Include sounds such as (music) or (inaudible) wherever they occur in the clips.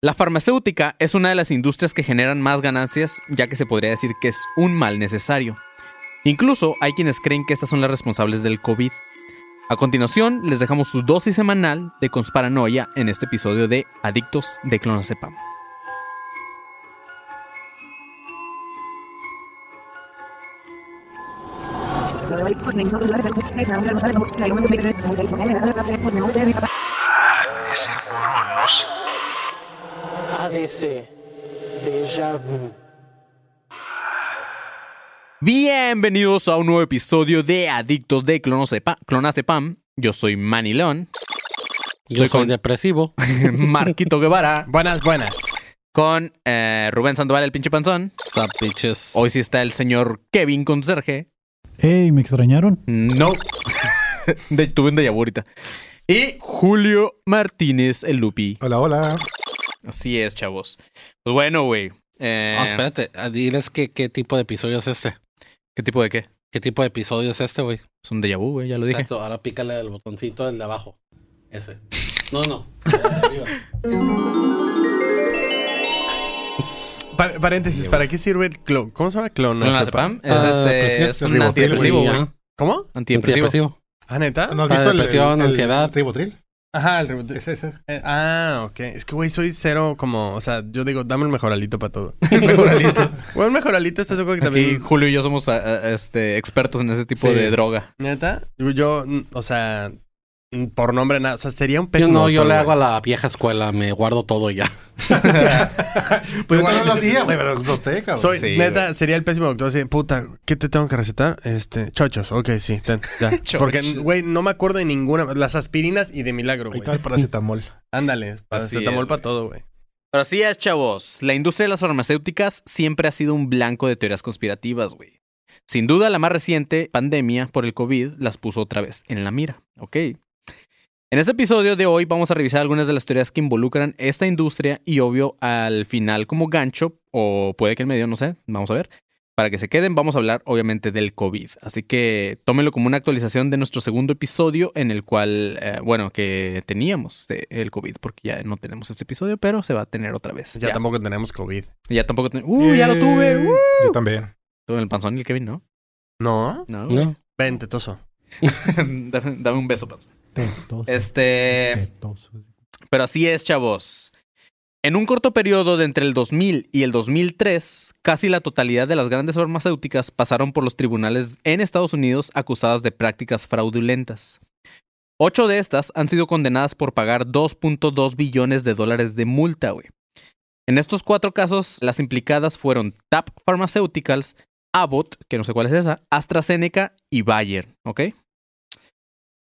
La farmacéutica es una de las industrias que generan más ganancias, ya que se podría decir que es un mal necesario. Incluso hay quienes creen que estas son las responsables del COVID. A continuación, les dejamos su dosis semanal de consparanoia en este episodio de Adictos de Clonazepam. ADC. Déjà vu. Bienvenidos a un nuevo episodio de Adictos de Clonazepam. Yo soy Manny León, Yo Soy soy, con- depresivo. (laughs) Marquito Guevara, (laughs) Buenas, buenas. con eh, Rubén Sandoval, el pinche panzón. Sup, bitches. Hoy sí está el señor Kevin Conserje. Ey, ¿me extrañaron? No. (laughs) de, tuve un déjà vu ahorita. Y Julio Martínez, el Lupi. Hola, hola. Así es, chavos. Pues bueno, güey. eh, Ah, espérate, ah, diles qué, qué tipo de episodio es este. ¿Qué tipo de qué? ¿Qué tipo de episodio es este, güey? Es un déjà vu, güey, ya lo dije. Exacto, ahora pícale el botoncito del de abajo. Ese. No, no. (laughs) paréntesis, ¿para qué sirve el clon? ¿Cómo se llama? Clonazepam Clonazepam. es, Ah, este, pues es un antidepresivo, güey. ¿Cómo? Antidepresivo. Antidepresivo. ¿Ah, neta? ¿No has Ah, visto el, depresión, el- el ansiedad. ribotril? Ajá, el rebote. Ese, ese. Eh, ah, ok. Es que, güey, soy cero como... O sea, yo digo, dame el mejoralito para todo. (laughs) Mejoralito. Bueno, el mejoralito está seguro que Aquí también... Julio y yo somos este, expertos en ese tipo Sí. de droga. ¿Neta? Yo, yo, o sea... mm, Por nombre nada. O sea, sería un Yo pésimo no, yo le hago a la vieja escuela, me guardo todo ya. (laughs) Pues yo no lo hacía, güey, pero exploté, cabrón. Soy, Sí, neta, sería el pésimo doctor. Así, puta, ¿qué te tengo que recetar? Este, chochos. Ok, sí, ten, ya. (laughs) Chochos. Porque, güey, no me acuerdo de ninguna. Las aspirinas y de milagro, Ahí güey. está el paracetamol. (laughs) Ándale, paracetamol para todo, güey. Pero así es, chavos. La industria de las farmacéuticas siempre ha sido un blanco de teorías conspirativas, güey. Sin duda, la más reciente pandemia por el COVID las puso otra vez en la mira, ¿ok? En este episodio de hoy vamos a revisar algunas de las teorías que involucran esta industria y obvio al final como gancho, o puede que en medio, no sé, vamos a ver. Para que se queden, vamos a hablar obviamente del COVID. Así que tómenlo como una actualización de nuestro segundo episodio en el cual, eh, bueno, que teníamos de- el COVID, porque ya no tenemos este episodio, pero se va a tener otra vez. Ya, tampoco tenemos COVID. Ya tampoco. ten- ¡Uh, ya lo tuve! ¡Uh! Yo también. Tuve el panzón y el Kevin, ¿no? ¿No? No. ¿No? Ven, tetoso. (laughs) dame, dame un beso, panzón. Este. Pero así es, chavos. En un corto periodo de entre el 2000 y el 2003, casi la totalidad de las grandes farmacéuticas pasaron por los tribunales en Estados Unidos acusadas de prácticas fraudulentas. Ocho de estas han sido condenadas por pagar 2.2 billones de dólares de multa, güey. En estos cuatro casos, las implicadas fueron TAP Pharmaceuticals, Abbott, que no sé cuál es esa, AstraZeneca y Bayer, ¿ok?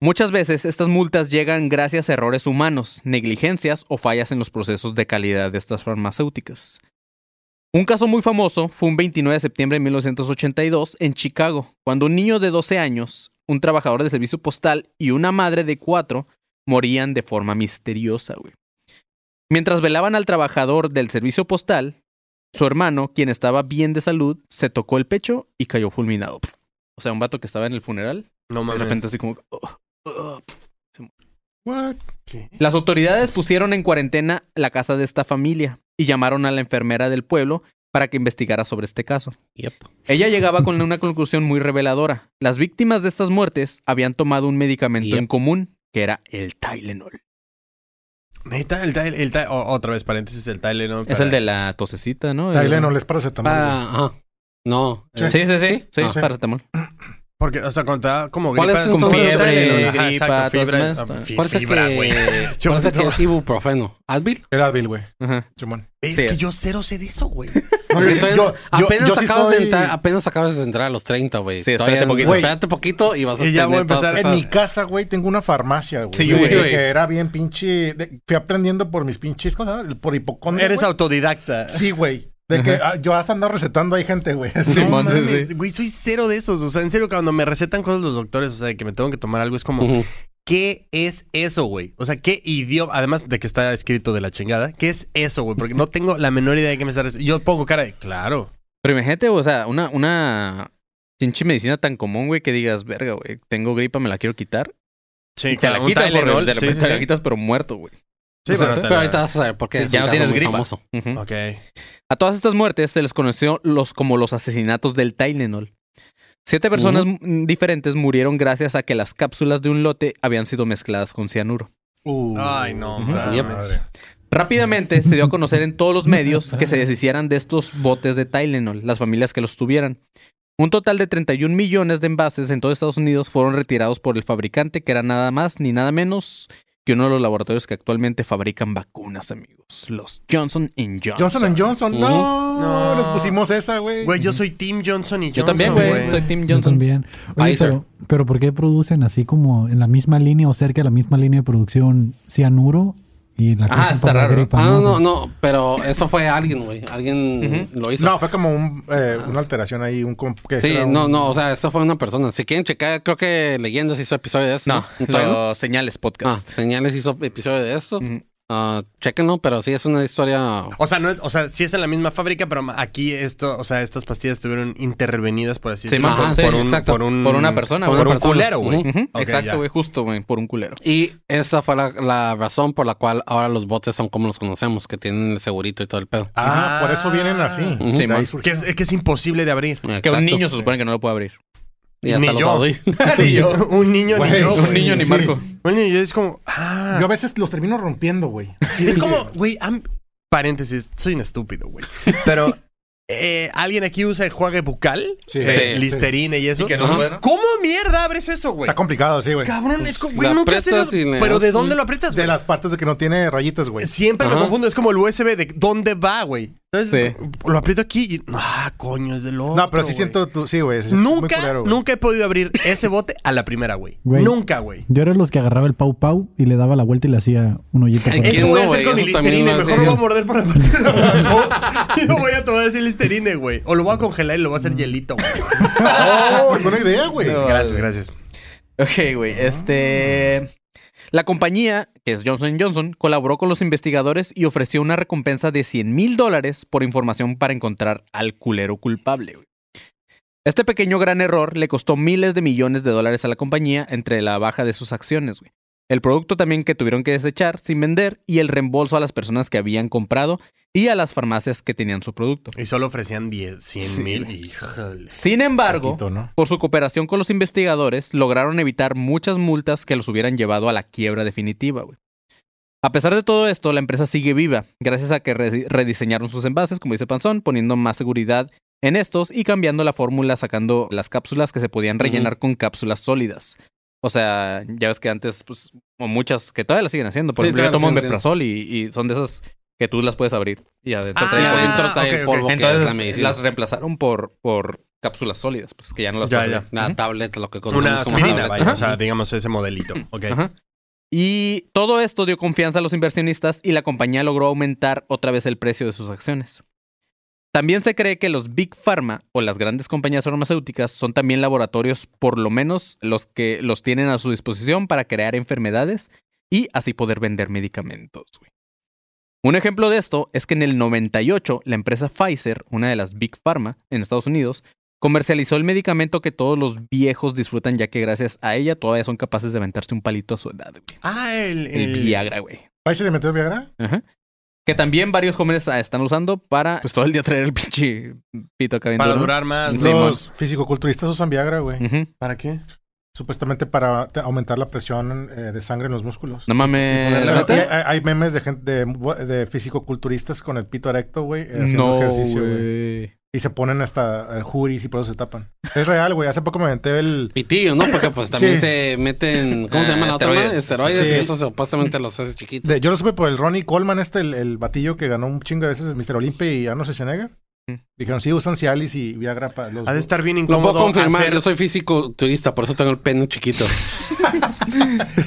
Muchas veces estas multas llegan gracias a errores humanos, negligencias o fallas en los procesos de calidad de estas farmacéuticas. Un caso muy famoso fue un 29 de septiembre de 1982 en Chicago, cuando un niño de 12 años, un trabajador de servicio postal y una madre de 4 morían de forma misteriosa, güey. Mientras velaban al trabajador del servicio postal, su hermano, quien estaba bien de salud, se tocó el pecho y cayó fulminado. O sea, un vato que estaba en el funeral, No de mames. repente así como... "Oh, oh". What? ¿Qué? Las autoridades pusieron en cuarentena la casa de esta familia y llamaron a la enfermera del pueblo para que investigara sobre este caso. Yep. Ella llegaba con una conclusión muy reveladora. Las víctimas de estas muertes habían tomado un medicamento Yep. en común, que era el Tylenol. Neta, el. El otra vez, paréntesis, el Tylenol. Es el de la tosecita, ¿no? Tylenol es paracetamol. güey. Ah. No. Sí. eh, Sí, sí, sí. Sí, Ah. paracetamol. (clears throat) Porque, o sea, cuando te da como ¿Cuál gripa... es como entonces fiebre, gripa, exacto, fibra. todas ah, estas. fi- Parece fibra, güey. (laughs) Yo- parece que es ibuprofeno. ¿Advil? Era Advil, güey. Ajá. Simón. Es Sí, que es. yo cero sé de eso, güey. (laughs) Apenas, acabas de soy- entrar, apenas acabas de entrar a los 30, güey. Sí, Todavía- espérate poquito. Espérate poquito y vas a Y ya tener voy a empezar. En mi casa, güey, tengo una farmacia, güey. Sí, güey. Que era bien pinche... de- fui aprendiendo por mis pinches cosas, por hipocondria, Eres autodidacta. Sí, güey. De que ah, yo hasta ando recetando ahí gente, güey. No sí, mames, sí. Güey, soy cero de esos. O sea, en serio, cuando me recetan cosas los doctores, o sea, de que me tengo que tomar algo, es como. ¿qué es eso, güey? O sea, ¿qué idioma? Además de que está escrito de la chingada, ¿qué es eso, güey? Porque no tengo la menor idea de qué me está recetando. Yo pongo cara de, claro. Pero imagínate, o sea, una, una pinche medicina tan común, güey, que digas, verga, güey, tengo gripa, me la quiero quitar. Sí, te la un quitas, por- de sí, repente sí, te la quitas, pero muerto, güey. Sí, pero ahorita vas a saber por qué. Sí, es ya un no caso tienes muy gripa. famoso. A todas estas muertes se les conoció los, como los asesinatos del Tylenol. Siete personas diferentes murieron gracias a que las cápsulas de un lote habían sido mezcladas con cianuro. Uh, Ay, no, madre. Rápidamente se dio a conocer en todos los (laughs) medios que se deshicieran de estos botes de Tylenol, las familias que los tuvieran. Un total de 31 millones de envases en todo Estados Unidos fueron retirados por el fabricante, que era nada más ni nada menos que uno de los laboratorios que actualmente fabrican vacunas, amigos. Los Johnson Johnson. Johnson Johnson, no, No. les pusimos esa, güey. Güey, yo soy Team Johnson y Johnson. Yo también, güey. Soy Tim Yo Johnson. también. Oye, Pfizer. pero, pero ¿por qué producen así como en la misma línea o cerca de la misma línea de producción cianuro y la Ajá, está raro. gripa? Ah, no, no, no, pero eso fue alguien, güey. Alguien lo hizo. No, fue como un, eh, una alteración ahí, un... que Sí, un- no, no, o sea, eso fue una persona. Si quieren checar, creo que Leyendas hizo episodio de eso. No, señales Ah, podcast. Señales hizo episodio de esto. Ujú. Ah, chéquenlo, pero sí es una historia. O sea, no es, o sea, sí es en la misma fábrica, pero aquí esto, o sea, estas pastillas estuvieron intervenidas por así Sí, decirlo, por, sí, por un, exacto. por un Por una persona, por un Una persona. culero, güey. Exacto, güey, justo, güey, por un culero. Y esa fue la, la razón por la cual ahora los botes son como los conocemos, que tienen el segurito y todo el pedo. Ah, por eso vienen así. Sí. Que es, que es imposible de abrir. Que un niño se supone que no lo puede abrir. Y hasta Ni los yo. adultos. (laughs) Ni yo. (laughs) un niño Güey, ni yo. Un güey. niño ni sí. Marco. Un niño es como, ah. Yo a veces los termino rompiendo, güey. Sí, es como, güey. paréntesis, soy un estúpido, güey. (laughs) Pero eh, alguien aquí usa enjuague bucal, Sí, Eh, sí. listerine y eso. Y que no es Ajá. bueno. ¿Cómo mierda abres eso, güey? Está complicado, sí, güey. Cabrón, es como, güey, la nunca de- le Pero das ¿de dónde lo aprietas, De güey? las partes de que no tiene rayitas, güey. Siempre lo Ajá. confundo, es como el USB de dónde va, güey. Entonces, Sí. lo aprieto aquí y. Ah, coño, es del otro. No, pero sí güey. siento tú, sí, güey. sí, es muy Nunca, culero, güey. nunca he podido abrir ese bote a la primera, güey. Güey. Nunca, güey. Yo era de los que agarraba el pau pau y le daba la vuelta y le hacía un hoyito. Ay, ¿quién Eso voy a hacer güey? con mi Eso también listerine. lo Mejor hacía. lo voy a morder por la (laughs) parte de abajo. y lo voy a tomar ese listerine, güey. O lo voy a congelar y lo voy a hacer hielito, güey. (laughs) Oh, es buena idea, güey. Gracias, gracias. Ok, güey. Este. La compañía, que es Johnson Johnson, colaboró con los investigadores y ofreció una recompensa de 100 mil dólares por información para encontrar al culero culpable. güey. Este pequeño gran error le costó miles de millones de dólares a la compañía entre la baja de sus acciones. güey. El producto también que tuvieron que desechar sin vender y el reembolso a las personas que habían comprado y a las farmacias que tenían su producto. Y solo ofrecían 10, 100 Sí. mil. Híjole. Sin embargo, Poquito, ¿no? por su cooperación con los investigadores, lograron evitar muchas multas que los hubieran llevado a la quiebra definitiva. güey. A pesar de todo esto, la empresa sigue viva, gracias a que re- rediseñaron sus envases, como dice Panzón, poniendo más seguridad en estos y cambiando la fórmula, sacando las cápsulas que se podían rellenar con cápsulas sólidas. O sea, ya ves que antes, pues, o muchas que todavía las siguen haciendo. Por Sí, ejemplo, yo tomo Meprazol y, y son de esas que tú las puedes abrir. Y adentro Ah, trae polvo. adentro trae ok, el ok. polvo que es la Entonces las reemplazaron por, por cápsulas sólidas, pues que ya no las Ya, ya. Ujú. tablet, lo que Una aspirina, vaya. Ajá. O sea, digamos ese modelito. Ok. Ajá. Y todo esto dio confianza a los inversionistas y la compañía logró aumentar otra vez el precio de sus acciones. También se cree que los Big Pharma o las grandes compañías farmacéuticas son también laboratorios, por lo menos los que los tienen a su disposición para crear enfermedades y así poder vender medicamentos. güey. Un ejemplo de esto es que en el 98 la empresa Pfizer, una de las Big Pharma en Estados Unidos, comercializó el medicamento que todos los viejos disfrutan ya que gracias a ella todavía son capaces de aventarse un palito a su edad. güey. Ah, el, El el- Viagra, güey. ¿Ahí se le metió el Viagra? Ajá. Que también varios jóvenes ah, están usando para pues todo el día traer el pinche pito acá Para durar más. Sí, ¿no? Los fisicoculturistas usan Viagra, güey. Ujú. ¿Para qué? Supuestamente para te- aumentar la presión eh, de sangre en los músculos. No mames. hay, hay memes de gente de, de fisicoculturistas con el pito erecto, güey, eh, haciendo No, ejercicio, güey. güey. Y se ponen hasta eh, juris y por eso se tapan. Es real, güey. Hace poco me aventé el. Pitillo, ¿no? Porque pues también (laughs) Sí. se meten, ¿cómo se Ah, llama la otra esteroides. madre? Esteroides Sí. y eso supuestamente los hace chiquitos. de- yo lo supe por el Ronnie Coleman, este, el, el batillo que ganó un chingo de veces el Mr. Olympia y Arnold Schwarzenegger. Dijeron, sí, usan Cialis y Viagra para los. Ha de estar bien Lo puedo incómodo. confirmar, hacer- yo soy físico turista, por eso tengo el pene chiquito. (laughs)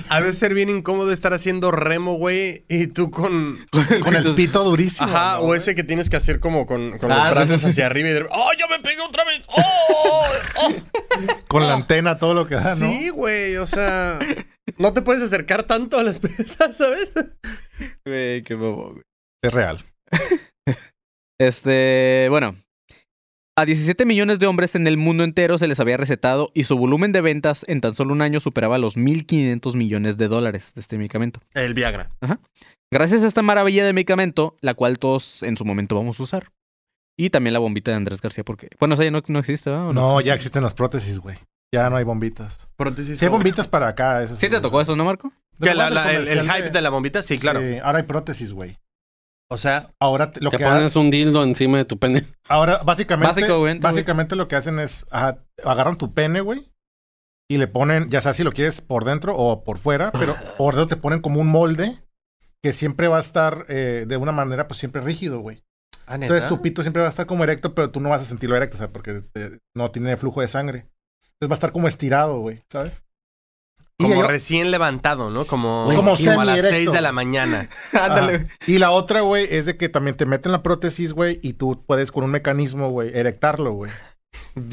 Ha de ser bien incómodo estar haciendo remo, güey. Y tú con. Con el pito durísimo. Ajá, ¿no, o ese que tienes que hacer como con, con Ah, los sí, brazos sí, sí. hacia arriba y de ¡Oh, ya me pegué otra vez! ¡Oh! oh". (laughs) Con la antena, todo lo que da, ¿no? Sí, güey, o sea. No te puedes acercar tanto a las pesas, ¿sabes? Güey, qué bobo, güey. Es real. (laughs) Este, bueno. A 17 millones de hombres en el mundo entero se les había recetado y su volumen de ventas en tan solo un año superaba los 1.500 millones de dólares de este medicamento. El Viagra. Gracias a esta maravilla de medicamento, la cual todos en su momento vamos a usar. Y también la bombita de Andrés García, porque... Bueno, esa ya no, no existe, ¿verdad? ¿O No, ya existen las prótesis, güey. Ya no hay bombitas. Prótesis. Sí hay bombitas para acá, eso ¿Sí te tocó eso, no, Marco? ¿Que la- ¿Te la- el, hype de la bombita? Sí, claro. Sí, ahora hay prótesis, güey. O sea, Ahora te- lo Te que pones un dildo encima de tu pene. ahora básicamente básicamente lo que hacen es ajá, agarran tu pene, güey, y le ponen, ya sea si lo quieres por dentro o por fuera, pero (laughs) por dentro te ponen como un molde que siempre va a estar eh, de una manera pues siempre rígido, güey. ah, Entonces tu pito siempre va a estar como erecto, pero tú no vas a sentirlo erecto, o sea, porque eh, no tiene flujo de sangre. Entonces va a estar como estirado, güey, ¿sabes? Y Como recién levantado, ¿no? Como, Como a las semi-erecto. 6 de la mañana. (laughs) Ajá. Y la otra, güey, es de que también te meten la prótesis, güey, y tú puedes con un mecanismo, güey, erectarlo, güey. (laughs)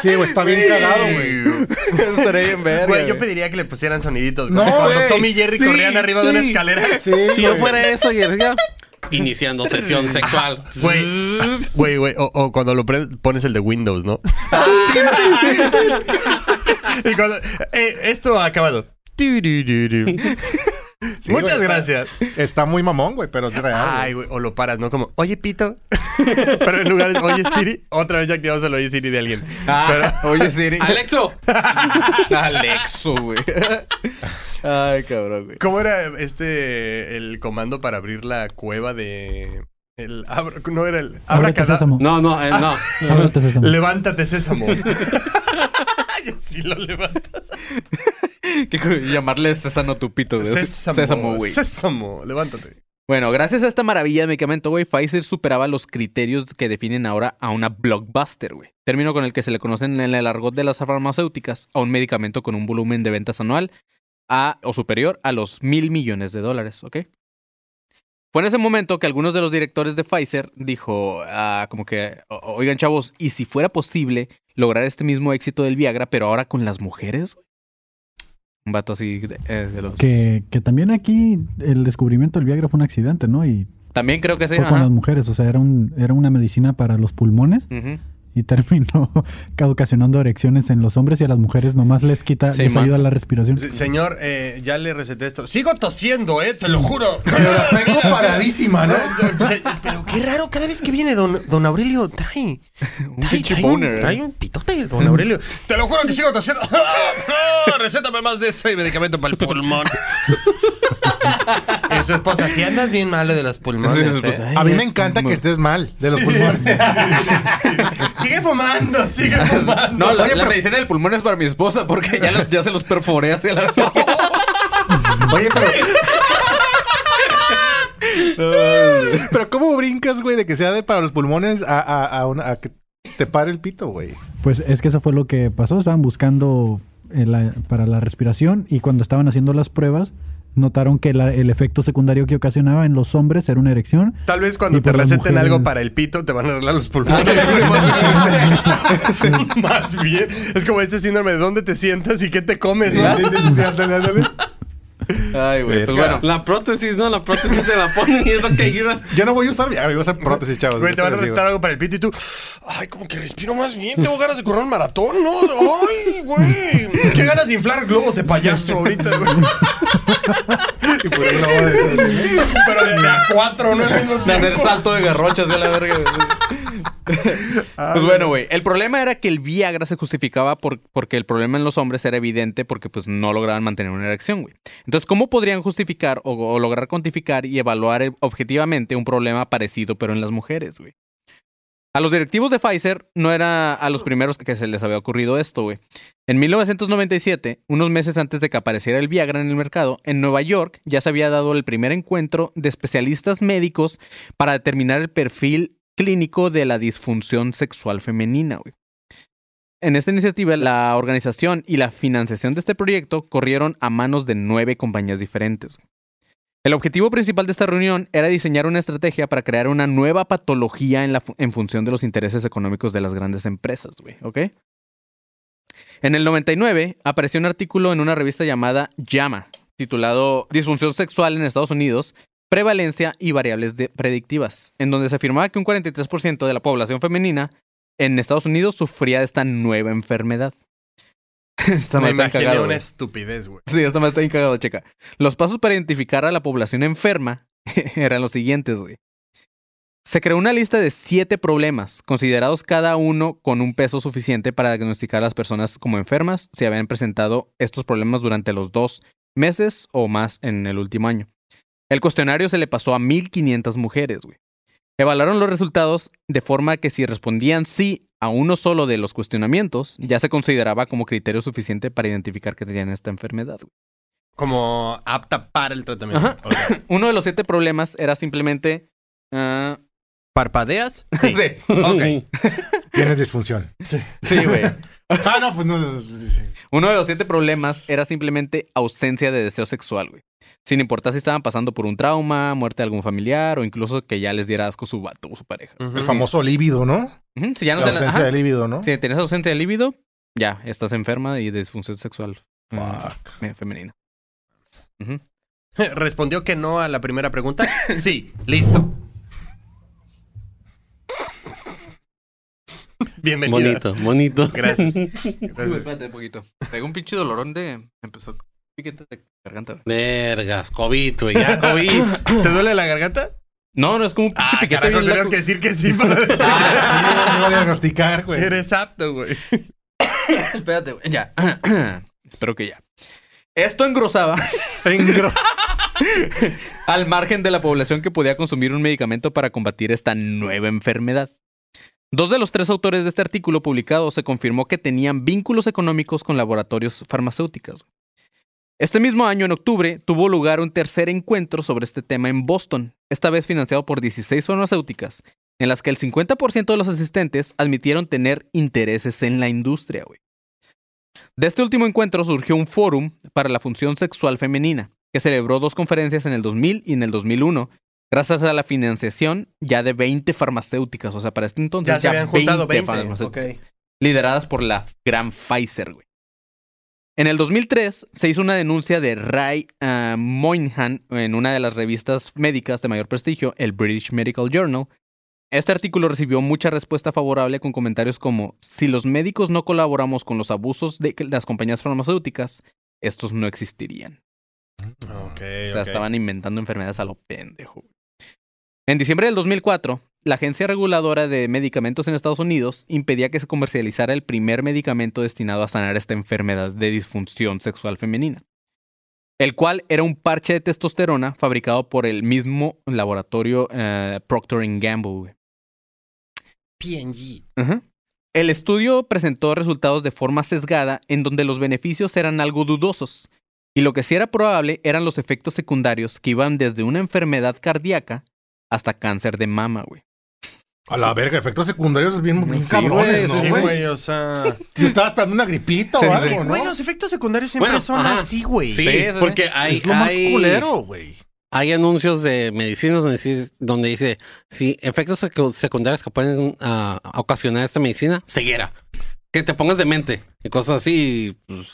Sí, güey, está bien cagado, güey. (laughs) Estaría bien verga, Güey, yo pediría que le pusieran soniditos. No, como cuando güey. Tom y Jerry Sí, corrían arriba de una escalera. Sí, Si yo fuera eso, y ya... Iniciando sesión sexual. Güey, güey, güey. O, o cuando lo pones el de Windows, ¿no? Y cuando. eh, esto ha acabado. Sí, Muchas güey, gracias. Está muy mamón, güey, pero es real. Ay, güey, o lo paras, ¿no? Como, oye, pito. (laughs) Pero en lugar de, oye, Siri, otra vez ya activamos el oye, Siri de alguien. Ah, (laughs) oye, Siri. Alexo. (laughs) Alexo, güey. Ay, cabrón, güey. ¿Cómo era este, el comando para abrir la cueva de... El, abra- no era el... Abracadabra. sésamo. No, no, eh, no. Ábrete, sésamo. Levántate, sésamo. Y así lo levantas. (laughs) Co- llamarle Sésamo tu pito, güey. Sésamo, Sésamo, güey. Sésamo, levántate. Bueno, gracias a esta maravilla de medicamento, güey, Pfizer superaba los criterios que definen ahora a una blockbuster, güey. Término con el que se le conocen en el argot de las farmacéuticas a un medicamento con un volumen de ventas anual a o superior a los mil millones de dólares, ¿ok? Fue en ese momento que algunos de los directores de Pfizer dijo, ah, como que, "O- oigan chavos, ¿y si fuera posible lograr este mismo éxito del Viagra, pero ahora con las mujeres? güey?" Un vato así de, eh, de los... Que, que también aquí el descubrimiento del Viagra fue un accidente, ¿no? Y También creo que sí. fue con las mujeres, o sea, era, un, era una medicina para los pulmones Ujú. Y terminó (laughs) ocasionando erecciones en los hombres y a las mujeres nomás les quita, Sí, les man. ayuda la respiración. Se- Señor, eh, ya le receté esto. Sigo tosiendo, eh, te lo juro. (laughs) Pero la tengo paradísima, ¿no? Se- Pero qué raro, cada vez que viene don, don Aurelio trae. trae, pinche trae un, boner. trae un pitote, don Aurelio. Te lo juro que sigo tosiendo. (laughs) Recétame más de eso y medicamento para el pulmón. (laughs) y su esposa, si andas bien malo de los pulmones. Sí, eh. A mí me encanta que estés mal de los pulmones. (laughs) sigue fumando, sigue (laughs) fumando. No, la, Oye, la pero- medicina del pulmón es para mi esposa porque ya, lo- ya se los perforé hacia la Oye, pero. pero ¿cómo brincas, güey, de que sea de para los pulmones a, a, a, una- a que te pare el pito, güey? Pues es que eso fue lo que pasó. Estaban buscando la- para la respiración y cuando estaban haciendo las pruebas notaron que la- el efecto secundario que ocasionaba en los hombres era una erección. Tal vez cuando te receten mujeres- algo para el pito te van a arreglar los pulmones. (laughs) Más bien. Es como este síndrome de dónde te sientas y qué te comes, ¿no? Ay, güey. Pues bueno. La prótesis, ¿no? La prótesis se la ponen y es lo que ayuda. (laughs) Yo no voy a usar, ya, voy a usar prótesis, chavos. Güey, te van a recetar algo para el pito y tú, ay, como que respiro más bien, tengo ganas de correr un maratón, ¿no? Ay, güey, (laughs) qué ganas de inflar globos de payaso ahorita, güey. (laughs) Y por de- Pero de, a cuatro, ¿no? De hacer salto de garrochas de la verga. (laughs) Pues bueno, güey. El problema era que el Viagra se justificaba por, porque el problema en los hombres era evidente porque pues no lograban mantener una erección, güey. Entonces, ¿cómo podrían justificar o, o lograr cuantificar y evaluar objetivamente un problema parecido pero en las mujeres, güey? A los directivos de Pfizer no era a los primeros que se les había ocurrido esto, güey. En 1997, unos meses antes de que apareciera el Viagra en el mercado, en Nueva York ya se había dado el primer encuentro de especialistas médicos para determinar el perfil clínico de la disfunción sexual femenina, güey. En esta iniciativa, la organización y la financiación de este proyecto corrieron a manos de nueve compañías diferentes. El objetivo principal de esta reunión era diseñar una estrategia para crear una nueva patología en, la en función de los intereses económicos de las grandes empresas, ¿ok? En el 99 apareció un artículo en una revista llamada JAMA, titulado Disfunción sexual en Estados Unidos, prevalencia y variables de- predictivas, en donde se afirmaba que un 43% de la población femenina en Estados Unidos sufría de esta nueva enfermedad. (laughs) Está Me cagado. una estupidez, güey. Sí, esto me está bien cagado, checa. Los pasos para identificar a la población enferma (laughs) eran los siguientes, güey. Se creó una lista de siete problemas, considerados cada uno con un peso suficiente para diagnosticar a las personas como enfermas si habían presentado estos problemas durante los dos meses o más en el último año. El cuestionario se le pasó a 1.500 mujeres, güey. Evaluaron los resultados de forma que si respondían sí a uno solo de los cuestionamientos, ya se consideraba como criterio suficiente para identificar que tenían esta enfermedad. güey. Como apta para el tratamiento. (laughs) Uno de los siete problemas era simplemente. ah, ¿Parpadeas? (laughs) sí, Ok. (laughs) Tienes disfunción. sí, güey. Ah, no, pues no. no, sí, sí. Uno de los siete problemas era simplemente ausencia de deseo sexual, güey. Sin importar si estaban pasando por un trauma, muerte de algún familiar o incluso que ya les diera asco su vato o su pareja. El famoso líbido, ¿no? Ujú, Si ya no La se ausencia ajá. de líbido, ¿no? Si tienes ausencia de líbido, ya estás enferma y de disfunción sexual ah, Fuck. fe- femenina. (laughs) ¿Respondió que no a la primera pregunta? (laughs) Sí, listo. (laughs) Bienvenido. Bonito, bonito. (laughs) Gracias. Espérate un poquito. Pegó un pinche dolorón de. Empezó piquete de garganta. güey. Vergas, COVID, güey, ya (laughs) COVID. ¿Te duele la garganta? No, no es como un pinche Ah, piquete carajo, tenías loco. que decir que sí para Ah, me iba a diagnosticar, güey. Eres apto, güey. (coughs) Espérate, güey. Ya. (coughs) Espero que ya. Esto engrosaba Engro- al margen de la población que podía consumir un medicamento para combatir esta nueva enfermedad. Dos de los tres autores de este artículo publicado se confirmó que tenían vínculos económicos con laboratorios farmacéuticos. Este mismo año, en octubre, tuvo lugar un tercer encuentro sobre este tema en Boston, esta vez financiado por 16 farmacéuticas, en las que el 50% de los asistentes admitieron tener intereses en la industria. De este último encuentro surgió un fórum para la función sexual femenina, que celebró dos conferencias en el 2000 y en el 2001, gracias a la financiación ya de 20 farmacéuticas. O sea, para este entonces Ya se habían juntado 20. farmacéuticas lideradas por la gran Pfizer, güey. En el 2003 se hizo una denuncia de Ray ah, Moynihan en una de las revistas médicas de mayor prestigio, el British Medical Journal. Este artículo recibió mucha respuesta favorable con comentarios como, si los médicos no colaboramos con los abusos de las compañías farmacéuticas, estos no existirían. Ok, O sea, estaban inventando enfermedades a lo pendejo. En diciembre del 2004, la Agencia Reguladora de Medicamentos en Estados Unidos impedía que se comercializara el primer medicamento destinado a sanar esta enfermedad de disfunción sexual femenina, el cual era un parche de testosterona fabricado por el mismo laboratorio eh, Procter Gamble. güey. PNG. Ajá. El estudio presentó resultados de forma sesgada en donde los beneficios eran algo dudosos y lo que sí era probable eran los efectos secundarios que iban desde una enfermedad cardíaca hasta cáncer de mama, güey. A la verga, efectos secundarios bien, bien Sí, cabrones, güey, ¿no, sí, güey? o sea... Yo estaba esperando una gripita Sí, o sí, algo, sí. ¿no? Güey, los efectos secundarios siempre Bueno, son ajá. así, güey. Sí, porque hay, es lo más hay- culero, güey. hay anuncios de medicinas donde dice, donde dice sí, efectos secu- secundarios que pueden ah, ocasionar esta medicina, ceguera. Que te pongas de mente y cosas así. pues,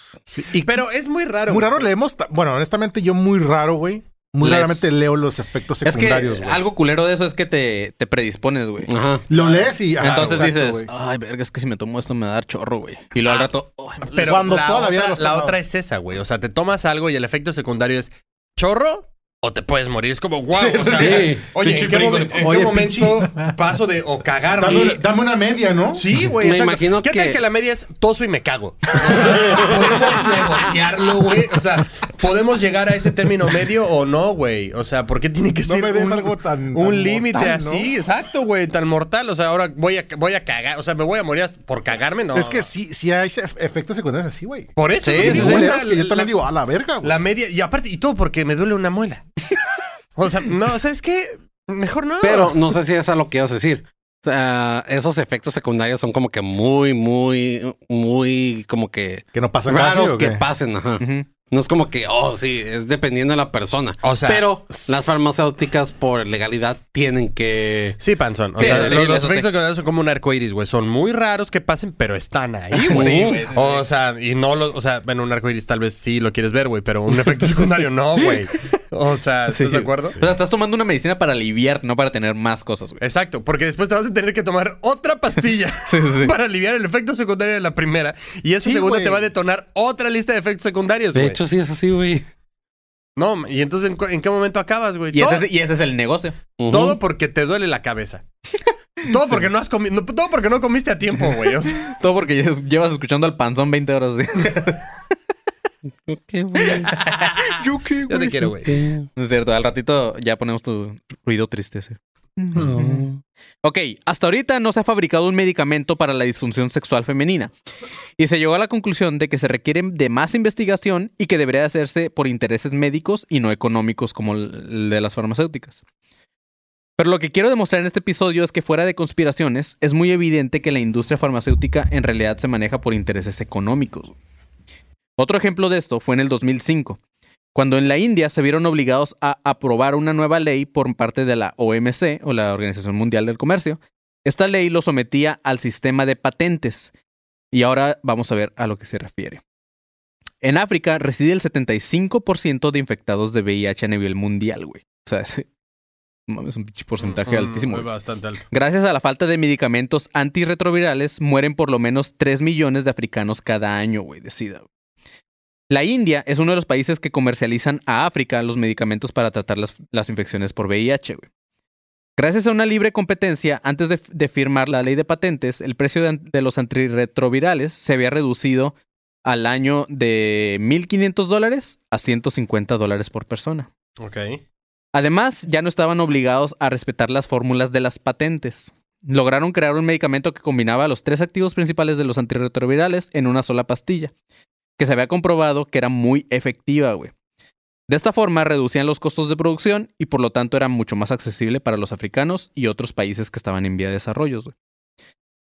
Pero es muy raro. Muy raro leemos. Bueno, honestamente, yo muy raro, güey. Muy Les- raramente leo los efectos Es que secundarios, güey. algo culero de eso es que te, te predispones, güey. ajá. Lo lees y. ajá, Entonces exacto, dices, güey. ay, verga, es que si me tomo esto me va a dar chorro, güey. Y luego al rato, ay, me- Pero Cuando la, otra, la otra es esa, güey. O sea, te tomas algo y el efecto secundario es chorro o te puedes morir. Es como, wow. o sea, sí. Oye, ¿en qué, momen- en qué momento paso de o cagarme? Dame, dame una media, ¿no? Sí, güey. Me exacto. imagino ¿Qué tal que- que la media es toso y me cago? O sea, (laughs) podemos negociarlo, güey. O sea, podemos llegar a ese término medio o no, güey. O sea, ¿por qué tiene que No ser me des un, algo tan- tan un límite mortal, ¿no? así? Exacto, güey, tan mortal. O sea, ahora voy a voy a cagar, o sea, me voy a morir hasta por cagarme, no. Es que sí, sí hay ef- efectos secundarios así, güey. por eso Sí, es lo que sí, digo, sí. o sea, Culeros que yo la- también digo, a la verga, güey. La media, y aparte, y todo porque me duele una muela. (laughs) O sea, no, ¿sabes qué? Mejor no. Pero no sé si es a lo que ibas a decir. O sea, esos efectos secundarios son como que muy, muy, muy, como que Que no pasa casi, raros ¿o que pasen, ajá. No es como que, oh, sí, es dependiendo de la persona. O sea, Pero las farmacéuticas, por legalidad, tienen que. Sí, panzón. O Sí, sea, sí, los, efectos sí. secundarios son como un arco iris, güey. Son muy raros que pasen, pero están ahí, güey. Sí, o sea, y no lo, o sea, bueno, un arco iris tal vez sí lo quieres ver, güey, pero un efecto (laughs) secundario no, güey. O sea, ¿estás de acuerdo? O sea, estás tomando una medicina para aliviar, no para tener más cosas, güey. Exacto, porque después te vas a tener que tomar otra pastilla (laughs) Sí, sí, sí. para aliviar el efecto secundario de la primera. Y esa Sí, segunda te va a detonar otra lista de efectos secundarios, güey. Hecho, sí es así, güey. No, y entonces, ¿en, qué momento acabas, güey? Y ese, es, y ese es el negocio. Todo porque te duele la cabeza. Todo (laughs) porque no has comido, no- todo porque no comiste a tiempo, güey. O sea, (laughs) Todo porque llevas- escuchando al panzón 20 horas. (laughs) así. Ok, güey. ¿Yo qué, yo te quiero, güey. No es cierto, al ratito ya ponemos tu ruido triste ese. No. Ok, hasta ahorita no se ha fabricado un medicamento para la disfunción sexual femenina. Y se llegó a la conclusión de que se requiere de más investigación y que debería hacerse por intereses médicos y no económicos como el de las farmacéuticas. Pero lo que quiero demostrar en este episodio es que fuera de conspiraciones, es muy evidente que la industria farmacéutica en realidad se maneja por intereses económicos. Otro ejemplo de esto fue en el 2005, cuando en la India se vieron obligados a aprobar una nueva ley por parte de la OMC o la Organización Mundial del Comercio. Esta ley lo sometía al sistema de patentes. Y ahora vamos a ver a lo que se refiere. En África reside el 75% de infectados de VIH a nivel mundial, güey. O sea, (laughs) es, mames, un porcentaje Mm, altísimo. muy güey. bastante alto. Gracias a la falta de medicamentos antirretrovirales, mueren por lo menos 3 millones de africanos cada año, güey, de SIDA. güey. La India es uno de los países que comercializan a África los medicamentos para tratar las, las infecciones por VIH, güey. Gracias a una libre competencia, antes de, de firmar la ley de patentes, el precio de, los antirretrovirales se había reducido al año de 1.500 dólares a 150 dólares por persona. Ok. Además, ya no estaban obligados a respetar las fórmulas de las patentes. Lograron crear un medicamento que combinaba los tres activos principales de los antirretrovirales en una sola pastilla, que se había comprobado que era muy efectiva, güey. De esta forma reducían los costos de producción y por lo tanto era mucho más accesible para los africanos y otros países que estaban en vía de desarrollo.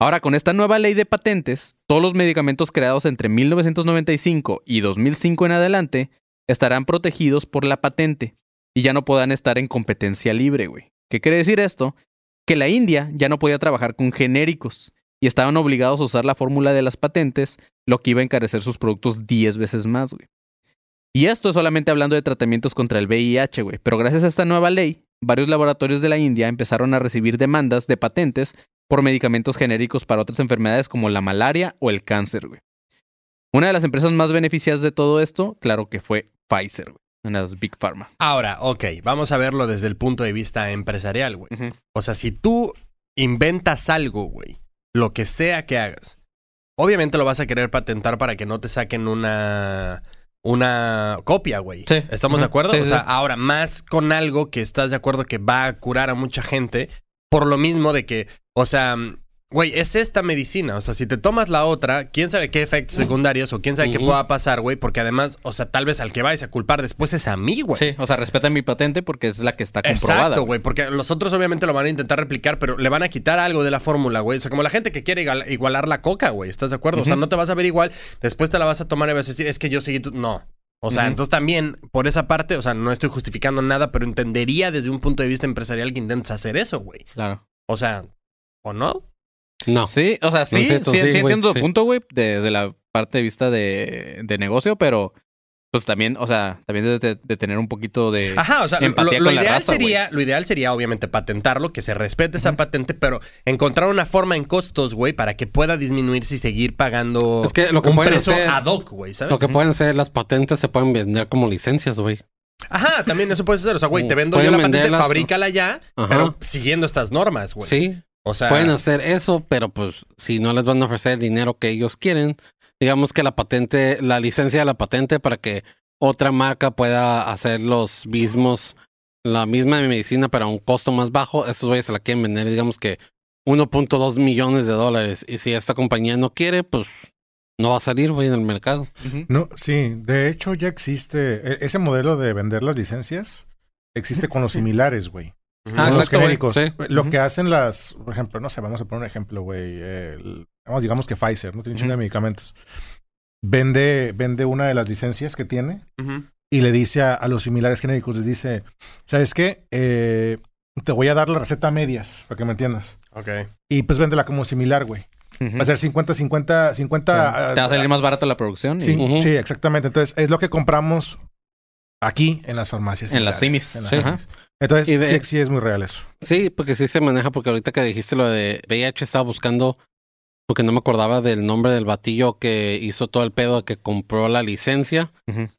Ahora, con esta nueva ley de patentes, todos los medicamentos creados entre 1995 y 2005 en adelante estarán protegidos por la patente y ya no podrán estar en competencia libre, güey. ¿Qué quiere decir esto? Que la India ya no podía trabajar con genéricos y estaban obligados a usar la fórmula de las patentes, lo que iba a encarecer sus productos 10 veces más, güey. Y esto es solamente hablando de tratamientos contra el VIH, güey. Pero gracias a esta nueva ley, varios laboratorios de la India empezaron a recibir demandas de patentes por medicamentos genéricos para otras enfermedades como la malaria o el cáncer, güey. Una de las empresas más beneficiadas de todo esto, claro que fue Pfizer, güey. Una de las Big Pharma. Ahora, ok, vamos a verlo desde el punto de vista empresarial, güey. O sea, si tú inventas algo, güey, lo que sea que hagas, obviamente lo vas a querer patentar para que no te saquen una una copia, güey. Sí. ¿Estamos de acuerdo? Sí, o sea, sí. ahora más con algo que estás de acuerdo que va a curar a mucha gente por lo mismo de que, o sea, güey, es esta medicina, o sea, si te tomas la otra, quién sabe qué efectos secundarios o quién sabe qué pueda pasar, güey, porque además, o sea, tal vez al que vayas a culpar después es a mí, güey. Sí, o sea, respeta mi patente porque es la que está comprobada. Exacto, güey, porque los otros obviamente lo van a intentar replicar, pero le van a quitar algo de la fórmula, güey. O sea, como la gente que quiere igual- igualar la coca, güey, ¿estás de acuerdo? O sea, no te vas a ver igual, después te la vas a tomar y vas a decir, es que yo seguí tu... No. O sea, entonces también, por esa parte, o sea, no estoy justificando nada, pero entendería desde un punto de vista empresarial que intentes hacer eso, güey. Claro. O sea, ¿o no? No. Sí, o sea, sí, cierto, sí, sí, entiendo tu sí. punto, güey, desde la parte de vista de, de negocio, pero pues también, o sea, también de, de- de tener un poquito de... Ajá, o sea, lo, ideal raza, sería, lo ideal sería obviamente patentarlo, que se respete esa patente, pero encontrar una forma en costos, güey, para que pueda disminuirse y seguir pagando Es que lo que un pueden precio hacer- ad hoc, güey, ¿sabes? Lo que pueden hacer las patentes se pueden vender como licencias, güey. Ajá, también eso puedes hacer. O sea, güey, te vendo yo la patente, venderlas. fabrícala ya, Ajá. pero siguiendo estas normas, güey. Sí, O sea, pueden hacer eso, pero pues si no les van a ofrecer el dinero que ellos quieren, digamos que la patente, la licencia de la patente para que otra marca pueda hacer los mismos, la misma medicina pero a un costo más bajo, esos güeyes se la quieren vender, digamos que 1.2 millones de dólares. Y si esta compañía no quiere, pues no va a salir, güey, en el mercado. No, sí, de hecho ya existe e- ese modelo de vender las licencias. Existe con los similares, güey. Ah, los exacto, genéricos. Sí. Lo Ujú. que hacen las, por ejemplo, no sé, vamos a poner un ejemplo, güey. Vamos, digamos que Pfizer, ¿no? Tiene un chingo de Ujú. medicamentos. vende, vende una de las licencias que tiene Ujú. y le dice a, a los similares genéricos, les dice, ¿sabes qué? Eh, te voy a dar la receta a medias, para que me entiendas. Ok. Y pues véndela como similar, güey. Ujú. Va a ser 50, 50, 50. Te va a salir ah, más barato la producción. y- Sí, Ujú. sí, exactamente. Entonces, es lo que compramos aquí en las farmacias. En las simis. en las Sí. simis. Entonces, Y de- sí, sí es muy real eso. Sí, porque sí se maneja, porque ahorita que dijiste lo de VIH estaba buscando, porque no me acordaba del nombre del batillo que hizo todo el pedo, que compró la licencia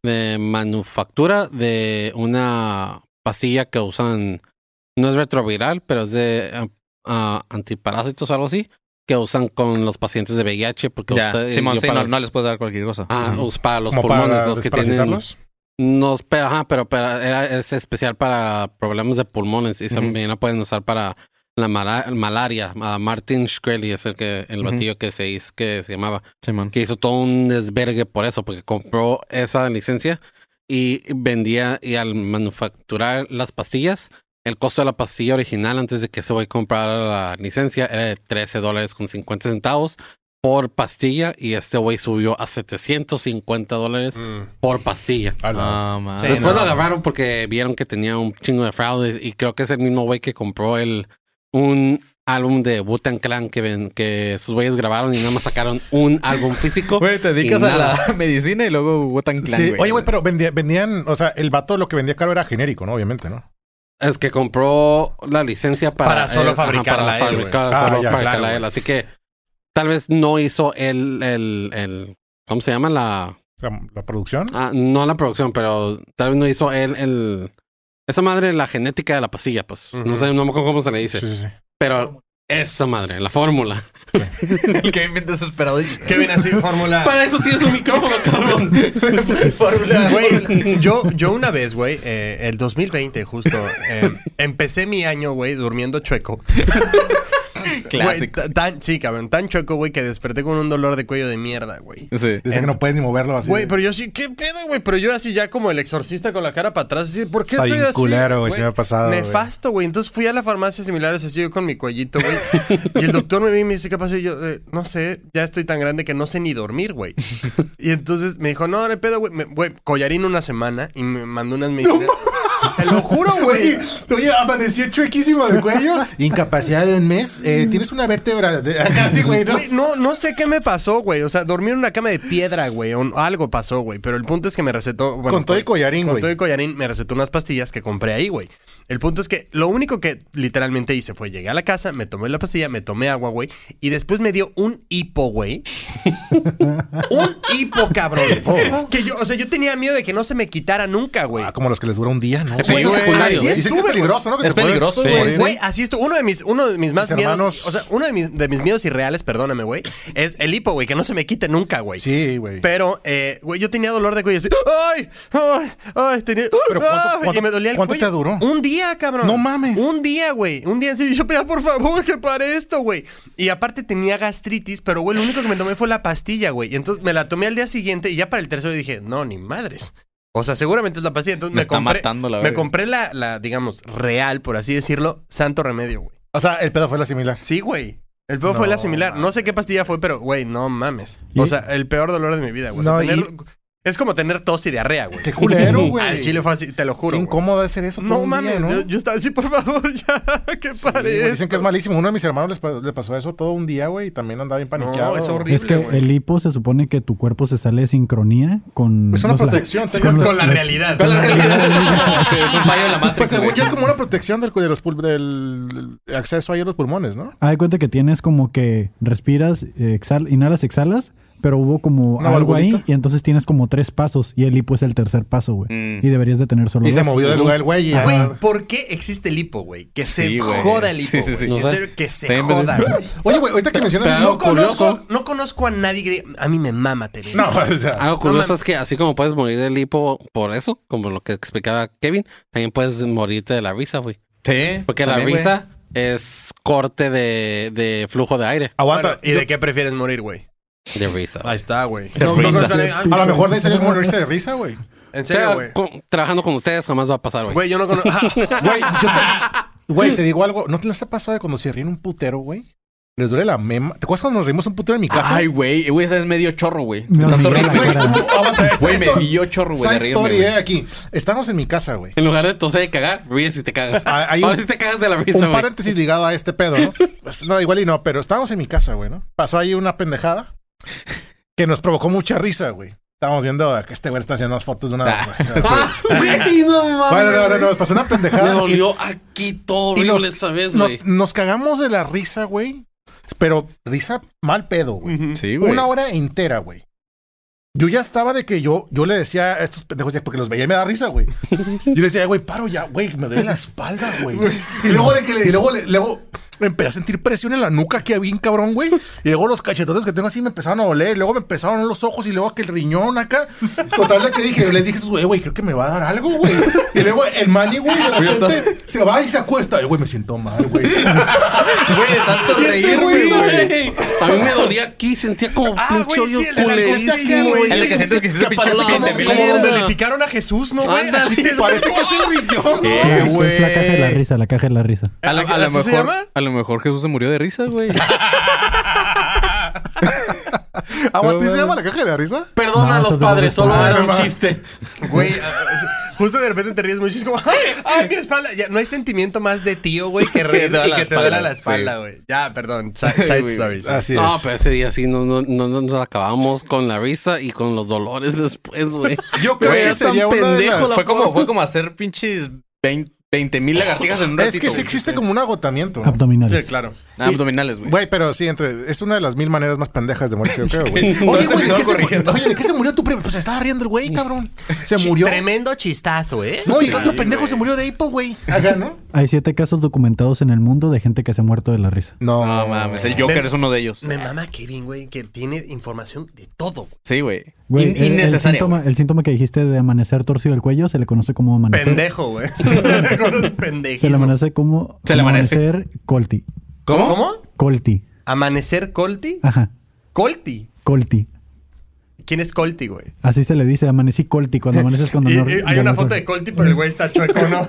de manufactura de una pastilla que usan, no es retroviral, pero es de ah, antiparásitos o algo así, que usan con los pacientes de VIH, porque Ya, usa- Simón, yo sí, para no, las- no les puedes dar cualquier cosa. Ah, Ujú. us- para los Como pulmones, para los que tienen... No, pero, ajá, pero, pero era, es especial para problemas de pulmones y también la pueden usar para la mala- malaria. Ah, Martin Shkreli es el que el batillo que se hizo, que se llamaba, Simón. que hizo todo un desvergue por eso, porque compró esa licencia y vendía y al manufacturar las pastillas, el costo de la pastilla original antes de que ese güey comprara la licencia era de 13 dólares con 50 centavos por pastilla y este güey subió a 750 dólares Mm. por pastilla. Ah, man. Sí, Después no. lo agarraron porque vieron que tenía un chingo de fraudes y creo que es el mismo güey que compró el un álbum de Wu-Tang Clan que ven que sus güeyes grabaron y nada más sacaron un álbum físico. Güey, te dedicas a la (laughs) medicina y luego Wotan Clan, Sí. güey. Oye, güey, pero vendía- vendían, o sea, el vato lo que vendía caro era genérico, ¿no? Obviamente, ¿no? Es que compró la licencia para, Para solo fabricarla para fabricar- Ah, solo ya, fabricarla claro, él. güey. Así que tal vez no hizo el, el, el ¿cómo se llama? La La, la producción. ah, no la producción, pero tal vez no hizo él el esa madre la genética de la pastilla, pues. No sé, no me acuerdo cómo se le dice. Sí, sí, sí. Pero esa madre, la fórmula. el (laughs) que bien desesperado. ¿Qué viene así? Fórmula. Para eso tienes un micrófono, cabrón. (laughs) Fórmula. Güey, yo, yo una vez, güey, eh, el 2020 justo, eh, empecé mi año, güey, durmiendo chueco. Clásico. Güey, tan, sí, cabrón, tan chueco, güey, que desperté con un dolor de cuello de mierda, güey. Sí. Dice que no puedes ni moverlo así. Güey, de- pero yo sí, ¿qué pedo, güey? Pero yo así ya como el exorcista con la cara para atrás, así, ¿por qué Está estoy así? culero, güey, se me ha pasado. Nefasto, güey. Entonces fui a la farmacia similares así yo con mi cuellito, güey. (laughs) y el doctor me vi y me dice, ¿qué pasó? Y yo, eh, no sé, ya estoy tan grande que no sé ni dormir, güey. (laughs) y entonces me dijo, no, no hay pedo, Güey, collarín una semana y me mandó unas medicinas. Te lo juro, güey. Oye, oye, amaneció chuequísimo de cuello. Incapacidad de un mes. Eh, tienes una vértebra de (laughs) acá, sí, güey, ¿no? Güey, no, no sé qué me pasó, güey. O sea, dormí en una cama de piedra, güey. o algo pasó, güey. Pero el punto es que me recetó. bueno, Con todo y collarín, Con güey. todo y collarín me recetó unas pastillas que compré ahí, güey. El punto es que lo único que literalmente hice fue llegué a la casa, me tomé la pastilla, me tomé agua, güey. Y después me dio un hipo, güey. (laughs) un hipo, cabrón. Que yo, o sea, yo tenía miedo de que no se me quitara nunca, güey. Ah, como los que les dura un día, ¿no? Es. Peligroso, ¿no? Que Es te peligroso, güey. Güey, así esto. Uno de mis, uno de mis más Mis miedos. hermanos- O sea, uno de mis, de mis miedos irreales, perdóname, güey, es el hipo, güey, que no se me quite nunca, güey. Sí, güey. Pero, eh, güey, yo tenía dolor de cuello así. ¡Ay! ¡Ay! ¡Ay! Tenía. Pero ¿cuánto- cuánto- y me dolía el cuánto cuello. te duró? Un día, cabrón. No mames. Un día, güey. Un día así. (laughs) Yo pedía, por favor, que pare esto, güey. Y aparte tenía gastritis, pero, güey, lo único que me tomé fue la pastilla, güey. Y entonces me la tomé al día siguiente y ya para el tercero dije, no, ni madres. O sea, seguramente es la pastilla. Entonces Me me, está compré. matando la me verga. compré la, la, digamos, real, por así decirlo, santo remedio, güey. O sea, el pedo fue la similar. Sí, güey. El peor fue No la similar. No sé qué pastilla fue, pero, güey, no mames. ¿Y? O sea, el peor dolor de mi vida, güey. O sea, No, tener- y- Es como tener tos y diarrea, güey. Qué culero, güey. Al chile fue así, te lo Qué juro. güey. incómodo de ser eso. todo No día, mames, ¿no? Yo, yo estaba así, por favor, (laughs) ya, que Sí, pare Dicen que es malísimo. Uno de mis hermanos les pa- le pasó eso todo un día, güey, y también andaba bien paniqueado. No, es horrible. Es que el hipo se supone que tu cuerpo se sale de sincronía con... Es una los la- protección. con tengo- los- Con la realidad. Con la realidad. sí, es un fallo de la Matrix. Pues según yo es como una protección del, de los pul- del acceso ahí a los pulmones, ¿no? Haz de cuenta que tienes como que respiras, eh, exhal- inhalas, exhalas, pero hubo como algo ahí y entonces tienes como tres pasos y el hipo es el tercer paso, güey. Mm. Y deberías de tener solo Y se dos. movió del lugar el güey. Güey, ¿por qué existe el hipo, güey? Que se joda el hipo, Sí, sí, güey. sí. No En sé. serio, que se joda. Oye, güey, ahorita que mencionas eso. No conozco, curioso. no conozco a nadie que a mí me mama tener No, hipo". o sea. Algo curioso es que así como puedes morir del hipo por eso, como lo que explicaba Kevin, también puedes morirte de la risa, güey. Sí. Porque la también, risa es corte de, de flujo de aire. Aguanta. Bueno, ¿Y de qué prefieres morir, güey? De risa. Ahí está, güey. De risa. a lo mejor de serio morirse de risa, güey. En serio, güey. trabajando con ustedes jamás va a pasar, güey. Güey, yo no conozco. (laughs) Güey, yo te, güey, te digo algo. ¿No te les ha pasado de cuando se ríen un putero, güey? les duele la mema. ¿Te acuerdas cuando nos reímos un puto en mi casa? Ay, güey. Güey, esa es medio chorro, güey. Cara. Aguanta, esto- Güey, me dio chorro, güey, de Side story, eh, aquí. Estamos en mi casa, güey. En lugar de toser y cagar, ríes y te cagas. Hay a ver si te cagas de la risa, Un paréntesis ligado a este pedo, ¿no? (laughs) Pues, no, igual y no, pero estábamos en mi casa, güey, ¿no? Pasó ahí una pendejada que nos provocó mucha risa, güey. Estábamos viendo que este güey está haciendo unas fotos de una. Ah. (laughs) Ah, güey, no mames. Bueno, no, no, no, nos pasó una pendejada. Me y- dolió aquí todo y horrible nos- esa vez, no- güey. nos cagamos de la risa, güey. Pero risa mal pedo, güey. Sí, güey. Una hora entera, güey. Yo ya estaba de que yo, yo le decía a estos pendejos, porque los veía y me da risa, güey. Yo le decía, güey, paro ya, güey, me duele la espalda, güey. Y luego, de que le- y luego, le- luego empecé a sentir presión en la nuca aquí bien cabrón, güey. Y luego los cachetotes que tengo así me empezaron a doler. Y luego me empezaron los ojos y luego que el riñón acá. Total, que dije, yo les dije, güey, güey, creo que me va a dar algo, güey. Y luego el mani, güey, de repente se va y se acuesta. Y, güey, me siento mal, güey. Güey, de tanto este reírme, güey, güey. Güey, A mí me dolía aquí, sentía como Ah, pinche güey, hoyo culerísimo, güey. El que sientes que Que pinche parece como- 20 mil. Como Mierda. donde le picaron a Jesús, ¿no, güey? Te- (laughs) Parece que es el riñón. (laughs) Eh, Es la güey. caja de la risa, la caja de la risa. A lo, a lo ¿Así mejor, se lo mejor Jesús se murió de risa, güey. (laughs) (laughs) ¿Aguante se llama la caja de la risa? Perdona No, a los padres, solo era Ah, un no chiste. Güey, ah, justo de repente te ríes mucho y es como, (laughs) ¡ay, ay, mi espalda! Ya, no hay sentimiento más de tío, güey, que reír y la que te duela la espalda, güey. Ya, perdón. Side, stories. Así No, es. pero ese día sí no, no, no, no nos acabamos con la risa y con los dolores después, güey. Yo creo Güey, que sería una de fue, como, fue como hacer pinches 20 mil lagartijas en un ratito. Es que sí güey. existe como un agotamiento. ¿no? Abdominales. Sí, claro. Ah, abdominales, güey. Güey, pero sí, entre, es una de las mil maneras más pendejas de morirse, yo creo, güey. (laughs) Oye, güey, ¿de qué se murió? Oye, ¿de qué se murió tu primo? Pues se estaba riendo el güey, cabrón. Se murió. Tremendo chistazo, ¿eh? No, y otro pendejo se murió de hipo, güey. Acá, ¿no? Hay siete casos documentados en el mundo de gente que se ha muerto de la risa. No, No mames, el Joker Me- es uno de ellos. Me mama Kevin, güey, que tiene información de todo. güey. Sí, güey. Güey, In- el- el, innecesario. síntoma, el síntoma que dijiste de amanecer torcido el cuello se le conoce como amanecer. Pendejo, güey. (laughs) Se le (laughs) amanece como Se le como amanece. amanecer colti. ¿Cómo? ¿Cómo? Colti. ¿Amanecer Colti? Ajá. Colti. Colti. ¿Quién es Colti, güey? Así se le dice, amanecí colti cuando amaneces cuando (laughs) Y- no. y hay una foto de Colti, pero el güey está chueco, ¿no?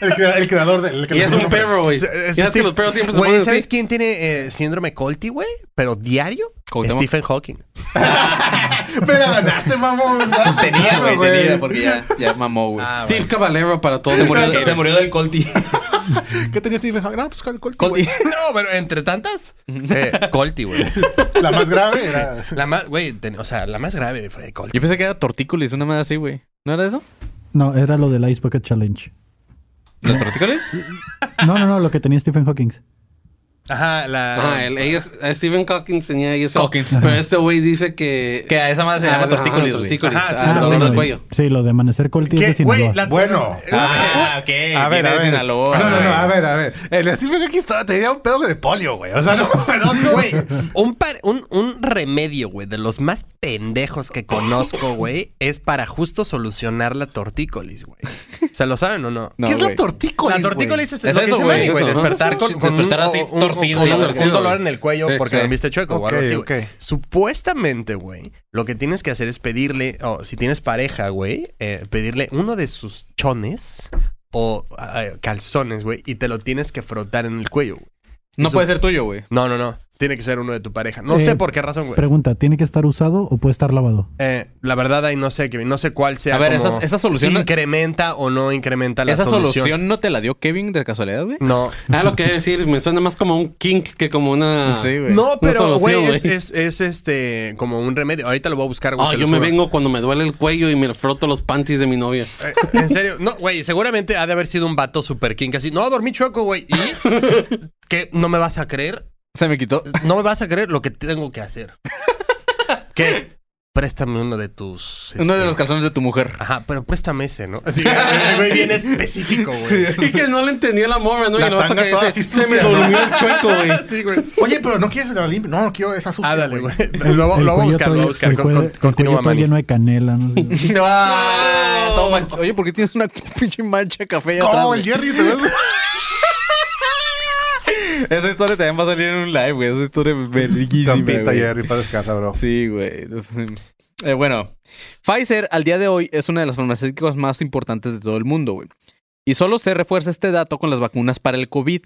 El, crea- el creador de. el que Y es un nombre. perro, güey. Es- Ya es es que los perros siempre se Güey, ponen ¿sabes así. quién tiene eh, síndrome Colti, güey? Pero diario. Stephen Hawking. (laughs) Pero ganaste, mamón. (laughs) Tenía, güey, tenía, porque ya, ya mamó, güey. Ah, Steve Caballero para todos. se, murió, se murió del Colti. (laughs) ¿Qué tenía Stephen Hawking? No, pues con el güey. No, pero entre tantas. Eh, Colti, güey. La más grave era. La más, güey, o sea, la más grave fue Colti. Yo pensé que era tortícolis, una madre así, güey. ¿No era eso? No, era lo del Ice Bucket Challenge. ¿Los tortícolis? No, no, no, lo que tenía Stephen Hawking. Ajá, la. Ajá, el- ellos, eh, Stephen Hawking tenía eso. Hawkins. Pero este güey dice que... Que a esa madre se Ah, llama ajá, tortícolis, tortícolis. Ajá, sí, Ah, dolor cuello. Sí, lo de amanecer. Güey, Sinaloa. la- Bueno. Ah, ok. A ver, a ver. Sinaloa, no, no, no, a ver, a ver. El Stephen Hawking estaba- tenía un pedo de polio, güey. O sea, no, (laughs) no, no, Güey, un, par- un, un remedio, güey, de los más pendejos que conozco, güey, es para justo solucionar la tortícolis, güey. ¿Se lo saben o no? No, ¿Qué es la tortícolis? La tortícolis es, Es lo que eso, güey. Despertar con, con despertar un, así, con sí, un- dolor en el cuello Sí, porque sí. dormiste chueco o algo así. Supuestamente, güey, lo que tienes que hacer es pedirle, o si tienes pareja, güey, eh, pedirle uno de sus chones o ah, calzones, güey, y te lo tienes que frotar en el cuello. No Eso- puede ser tuyo, güey. No, no, no. Tiene que ser uno de tu pareja. No Eh, sé por qué razón, güey. Pregunta, ¿tiene que estar usado o puede estar lavado? Eh, la verdad ahí no sé, Kevin. No sé cuál sea A ver, como esa- esa solución- Si incrementa o no incrementa la ¿Esa solución. solución no te la dio Kevin de casualidad, güey? No. Ah, lo que decir, me suena más como un kink que como una... Sí, güey. No, pero, solución, güey, güey. es, es, es, este como un remedio. Ahorita lo voy a buscar, güey. Ah, se yo me juro. vengo cuando me duele el cuello y me froto los panties de mi novia. Eh, en serio. No, güey, seguramente ha de haber sido un vato super king así. No, dormí chueco, güey. ¿Y (laughs) qué? ¿No me vas a creer? Se me quitó. No me vas a creer lo que tengo que hacer. ¿Qué? Préstame uno de tus... Uno de este, los calzones de tu mujer. Ajá, pero préstame ese, ¿no? Así, (laughs) el güey bien específico, güey. Y que no le entendía la morra, ¿no? La y vato tanga que toda así se me sucia, ¿no? durmió el chueco, güey. (laughs) Sí, güey. Oye, pero no quieres que la limpie. No, no quiero esa sucia. Ah, dale, güey. Lo, voy a buscar, lo voy a buscar. El Con- el Continúa, Manny. lleno de canela. ¿no? (laughs) Manch- Oye, ¿por qué tienes una pinche mancha de café ahí atrás, ¿Cómo güey? el Jerry? ¿te ves? Esa historia también va a salir en un live, güey. Esa historia es verguísima, Tampita, güey. Jerry, para descansa, bro. Sí, güey. Eh, bueno, Pfizer al día de hoy es una de las farmacéuticas más importantes de todo el mundo, güey. Y solo se refuerza este dato con las vacunas para el COVID.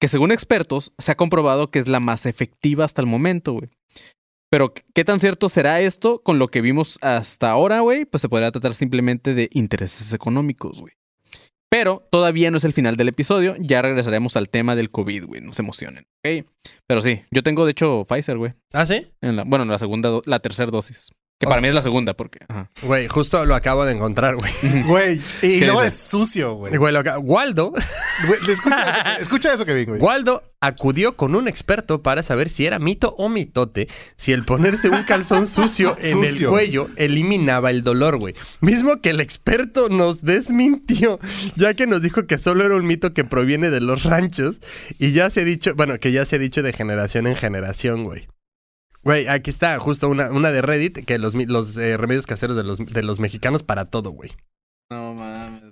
que según expertos se ha comprobado que es la más efectiva hasta el momento, güey. Pero, ¿qué tan cierto será esto con lo que vimos hasta ahora, güey? Pues se podría tratar simplemente de intereses económicos, güey. Pero todavía no es el final del episodio, ya regresaremos al tema del COVID, güey, no se emocionen, ¿ok? Pero sí, yo tengo de hecho Pfizer, güey. ¿Ah, sí? En la, bueno, la segunda, la tercera dosis. Que para mí es la segunda, porque... Güey, justo lo acabo de encontrar, güey. (laughs) Güey, y ¿Qué luego es sucio, güey. Güey, lo acá- Waldo, (laughs) Güey, Escucha, escucha eso que vi, güey. Waldo acudió con un experto para saber si era mito o mitote si el ponerse un calzón sucio (laughs) en el cuello eliminaba el dolor, güey. Mismo que el experto nos desmintió, ya que nos dijo que solo era un mito que proviene de los ranchos y ya se ha dicho, bueno, que ya se ha dicho de generación en generación, güey. Güey, aquí está justo una, una de Reddit, que los, mi- los eh, remedios caseros de los, de los mexicanos para todo, güey. No mames.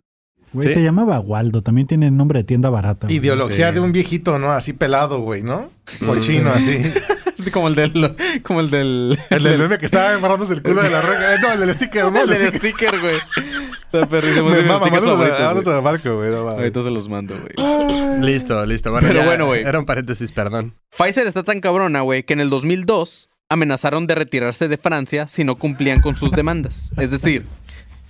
Güey, ¿Sí? se llamaba Waldo. También tiene nombre de tienda barata. güey. Ideología Sí. de un viejito, ¿no? Así pelado, güey, ¿no? Cochino, así. (laughs) (laughs) Como el del... Como el del... El del meme que estaba agarrándose el culo de la roca. Eh, No, el del sticker, ¿no? el El del sticker. güey. Está perrísimo. Me mama, a- Marco, güey. no. Ahorita se los mando, güey. Listo, listo. Bueno, Pero ya bueno, güey. Era un paréntesis, perdón. Pfizer está tan cabrona, güey, que en el 2002 amenazaron de retirarse de Francia si no cumplían con sus demandas. Es decir,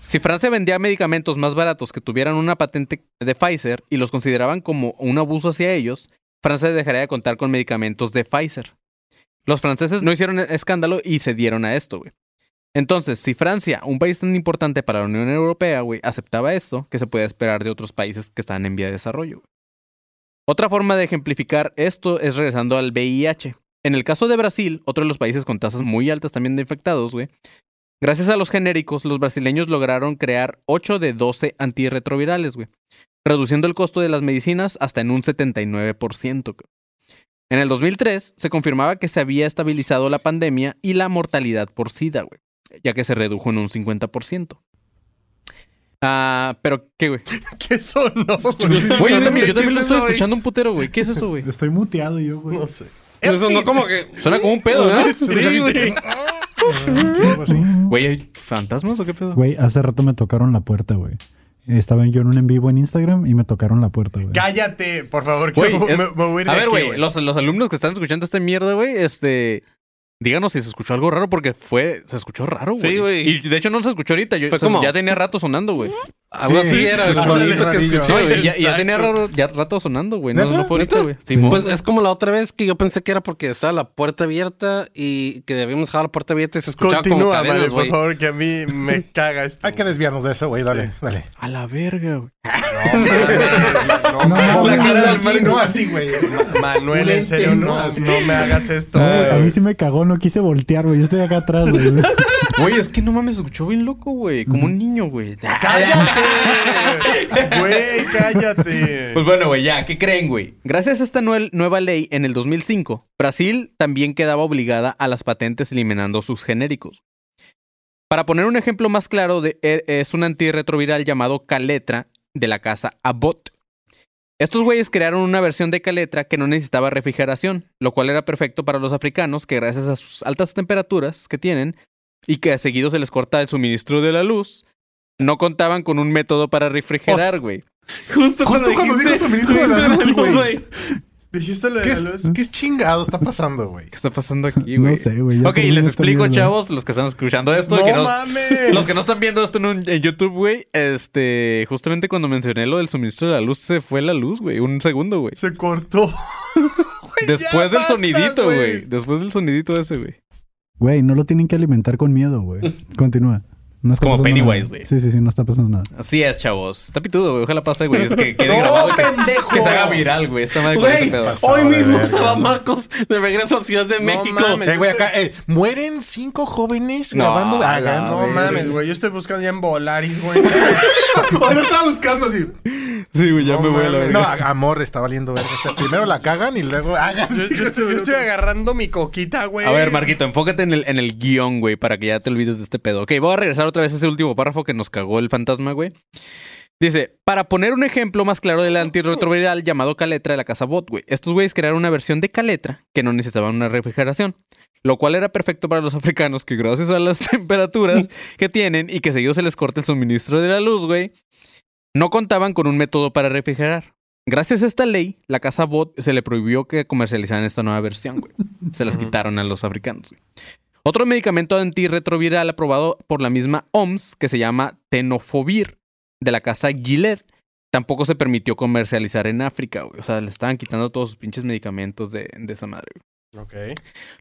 si Francia vendía medicamentos más baratos que tuvieran una patente de Pfizer y los consideraban como un abuso hacia ellos, Francia dejaría de contar con medicamentos de Pfizer. Los franceses no hicieron escándalo y se dieron a esto, güey. Entonces, si Francia, un país tan importante para la Unión Europea, güey, aceptaba esto, ¿qué se puede esperar de otros países que están en vía de desarrollo? güey? Otra forma de ejemplificar esto es regresando al VIH. En el caso de Brasil, otro de los países con tasas muy altas también de infectados, güey. Gracias a los genéricos, los brasileños lograron crear 8 de 12 antirretrovirales, güey. Reduciendo el costo de las medicinas hasta en un 79%. güey. En el 2003 se confirmaba que se había estabilizado la pandemia y la mortalidad por SIDA, güey. Ya que se redujo en un 50%. Ah, pero ¿qué, güey? (laughs) ¿Qué sonó? Güey, yo también, yo también lo ¿Qué es estoy escuchando un putero, güey. ¿Qué es eso, güey? Estoy muteado yo, güey. No sé. Eso no como que... Suena como un pedo, ¿no? Sí, güey. Así. Güey, ¿hay fantasmas o qué pedo? Güey, hace rato me tocaron la puerta, güey. Estaba yo en un en vivo en Instagram y me tocaron la puerta, güey. Cállate, por favor, que me, es- me- me voy a ir de A ver, güey, los, los alumnos que están escuchando esta mierda, güey, este. Díganos si se escuchó algo raro porque fue. Se escuchó raro, güey. Sí, güey. Y de hecho no se escuchó ahorita. Yo, o sea, como- ya tenía rato sonando, güey. Algo Sí, así era Sí, güey. ya, tenía raro, ya rato sonando, güey. No, no fue ahorita, güey. Simón. Pues es como la otra vez que yo pensé que era porque estaba la puerta abierta y que debíamos dejar la puerta abierta y se escuchaba como Continúa, cadenas, madre, por favor, que a mí me (laughs) caga esto. Hay que desviarnos de eso, güey. Dale, dale. A la verga, güey. No, no, No, La no, cara no, del Mario, no así, güey. Manuel, en serio, no, ¿no? Me hagas esto. A mí sí me cagó, no quise voltear, güey. Yo estoy acá atrás, güey. Güey, es que no mames, escuchó bien loco, güey. Como un niño, güey. ¡Cállate! (laughs) Güey, cállate. Pues bueno, güey, ya, ¿qué creen, güey? Gracias a esta nueva ley en el 2005, Brasil también quedaba obligada a las patentes eliminando sus genéricos. Para poner un ejemplo más claro, de, e- es un antirretroviral llamado Caletra de la casa Abbott. Estos güeyes crearon una versión de Caletra que no necesitaba refrigeración, lo cual era perfecto para los africanos que gracias a sus altas temperaturas que tienen y que a seguido se les corta el suministro de la luz, no contaban con un método para refrigerar, güey. Justo, Justo cuando dijo suministro de la (laughs) luz, güey. Dijiste lo ¿Qué, de la luz. es- ¿Qué chingado está pasando, güey? ¿Qué está pasando aquí, güey? No sé, güey. Ok, les explico, chavos, los que están escuchando esto. No que no- mames. los que no están viendo esto en, un- en YouTube, güey. Este, justamente cuando mencioné lo del suministro de la luz, se fue la luz, güey. Un segundo, güey. Se cortó. (laughs) Después del basta, sonidito, güey. Después del sonidito ese, güey. Güey, no lo tienen que alimentar con miedo, güey. Continúa. No está Como Pennywise, güey. Sí, sí, sí, no está pasando nada. Así es, chavos. Está pitudo, güey. Ojalá pase, güey. Es que quede (laughs) No, grabado. Que, pendejo. que se haga viral, güey. Esta madre con ese Güey, pedo. pasado hoy mismo se va. Marcos de regreso a Ciudad de No México. mames. Eh, güey, acá, eh, mueren cinco jóvenes No, grabando. a la no mames, güey. Yo estoy buscando ya en Volaris, güey. (laughs) O lo estaba buscando así. Sí, güey, ya No me voy a la. No, amor, está valiendo verga. Este, Primero la cagan y luego hagan. Yo, yo estoy, yo estoy (laughs) agarrando mi coquita, güey. A ver, Marquito, enfócate en el, en el guion, güey, para que ya te olvides de este pedo. Ok, voy a regresar otra vez a ese último párrafo que nos cagó el fantasma, güey. Dice, para poner un ejemplo más claro del antirretroviral llamado Caletra de la casa Bot, güey. Estos güeyes crearon una versión de Caletra que no necesitaba una refrigeración. Lo cual era perfecto para los (laughs) africanos que gracias a las (laughs) temperaturas que tienen y que seguido se les corta el suministro de la luz, güey, no contaban con un método para refrigerar. Gracias a esta ley, la casa Bot se le prohibió que comercializaran esta nueva versión, güey. Se las quitaron a los africanos. güey. Otro medicamento antirretroviral aprobado por la misma OMS, que se llama Tenofovir, de la casa Gilead, tampoco se permitió comercializar en África, güey. O sea, le estaban quitando todos sus pinches medicamentos de, de esa madre, güey. Ok.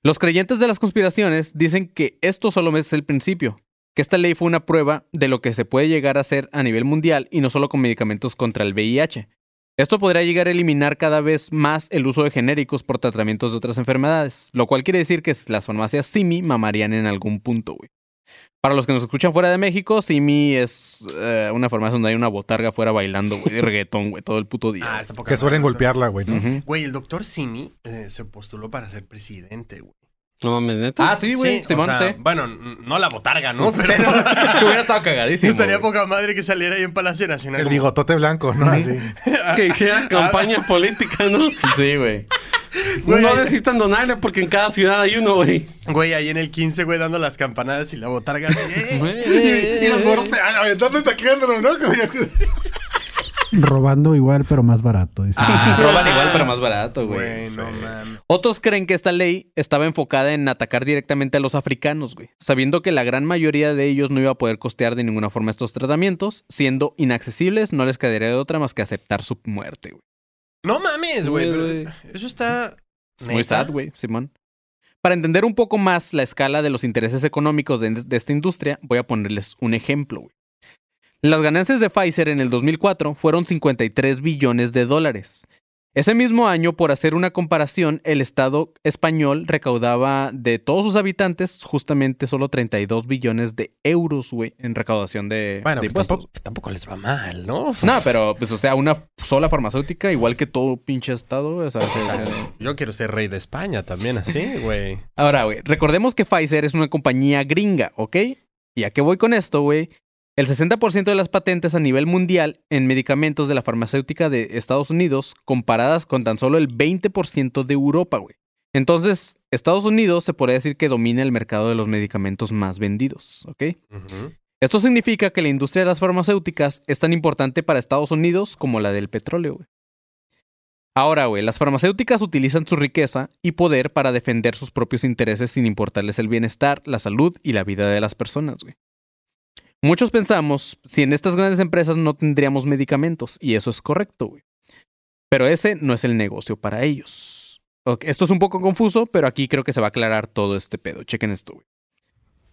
Los creyentes de las conspiraciones dicen que esto solo es el principio, que esta ley fue una prueba de lo que se puede llegar a hacer a nivel mundial y no solo con medicamentos contra el VIH. Esto podría llegar a eliminar cada vez más el uso de genéricos por tratamientos de otras enfermedades, lo cual quiere decir que las farmacias Simi mamarían en algún punto, güey. Para los que nos escuchan fuera de México, Simi es eh, una farmacia donde hay una botarga fuera bailando, güey, de reggaetón, güey, todo el puto día. Ah, está poca Que suelen golpearla, güey. Güey, el doctor Simi eh, se postuló para ser presidente, güey. No mames, neta. Ah, sí, güey, Sí, o Simón, sea, sí. Bueno, no la botarga, ¿no? (laughs) Pero Sí, no, que hubiera estado cagadísimo. (laughs) estaría güey. poca madre que saliera ahí en Palacio Nacional. El como- bigotote blanco, ¿no? Así. (laughs) que hiciera campaña política, ¿no? Sí, güey. Güey, no necesitan donarle porque en cada ciudad hay uno, güey. Güey, ahí en el 15, güey, dando las campanadas y la botarga así. ¡eh! Y, y los gordos ay, aventando y taqueándolo, ¿no? Como ya es que- Robando igual, pero más barato. dice. Ah, (laughs) roban igual, pero más barato, güey. Güey, Sí. no mames. Otros creen que esta ley estaba enfocada en atacar directamente a los africanos, güey, sabiendo que la gran mayoría de ellos no iba a poder costear de ninguna forma estos tratamientos, siendo inaccesibles, no les quedaría de otra más que aceptar su muerte, güey. No mames, güey. Pero Eso está. Es muy sad, güey, Simón. Para entender un poco más la escala de los intereses económicos de, de esta industria, voy a ponerles un ejemplo, güey. Las ganancias de Pfizer en el 2004 fueron 53 billones de dólares. Ese mismo año, por hacer una comparación, el Estado español recaudaba de todos sus habitantes justamente solo 32 billones de euros, güey, en recaudación de, Bueno, de que impuestos. tampoco, tampoco les va mal, ¿no? No, pero, pues, o sea, una sola farmacéutica, igual que todo pinche estado, o sea, que- Yo quiero ser rey de España también, así, güey. Ahora, güey, recordemos que Pfizer es una compañía gringa, ¿ok? ¿Y a qué voy con esto, güey? El 60% de las patentes a nivel mundial en medicamentos de la farmacéutica de Estados Unidos, comparadas con tan solo el 20% de Europa, güey. Entonces, Estados Unidos se podría decir que domina el mercado de los medicamentos más vendidos, ¿ok? Esto significa que la industria de las farmacéuticas es tan importante para Estados Unidos como la del petróleo, güey. Ahora, güey, las farmacéuticas utilizan su riqueza y poder para defender sus propios intereses sin importarles el bienestar, la salud y la vida de las personas, güey. Muchos pensamos, si en estas grandes empresas no tendríamos medicamentos, y eso es correcto, güey. Pero ese no es el negocio para ellos. Esto es un poco confuso, pero aquí creo que se va a aclarar todo este pedo. Chequen esto, güey.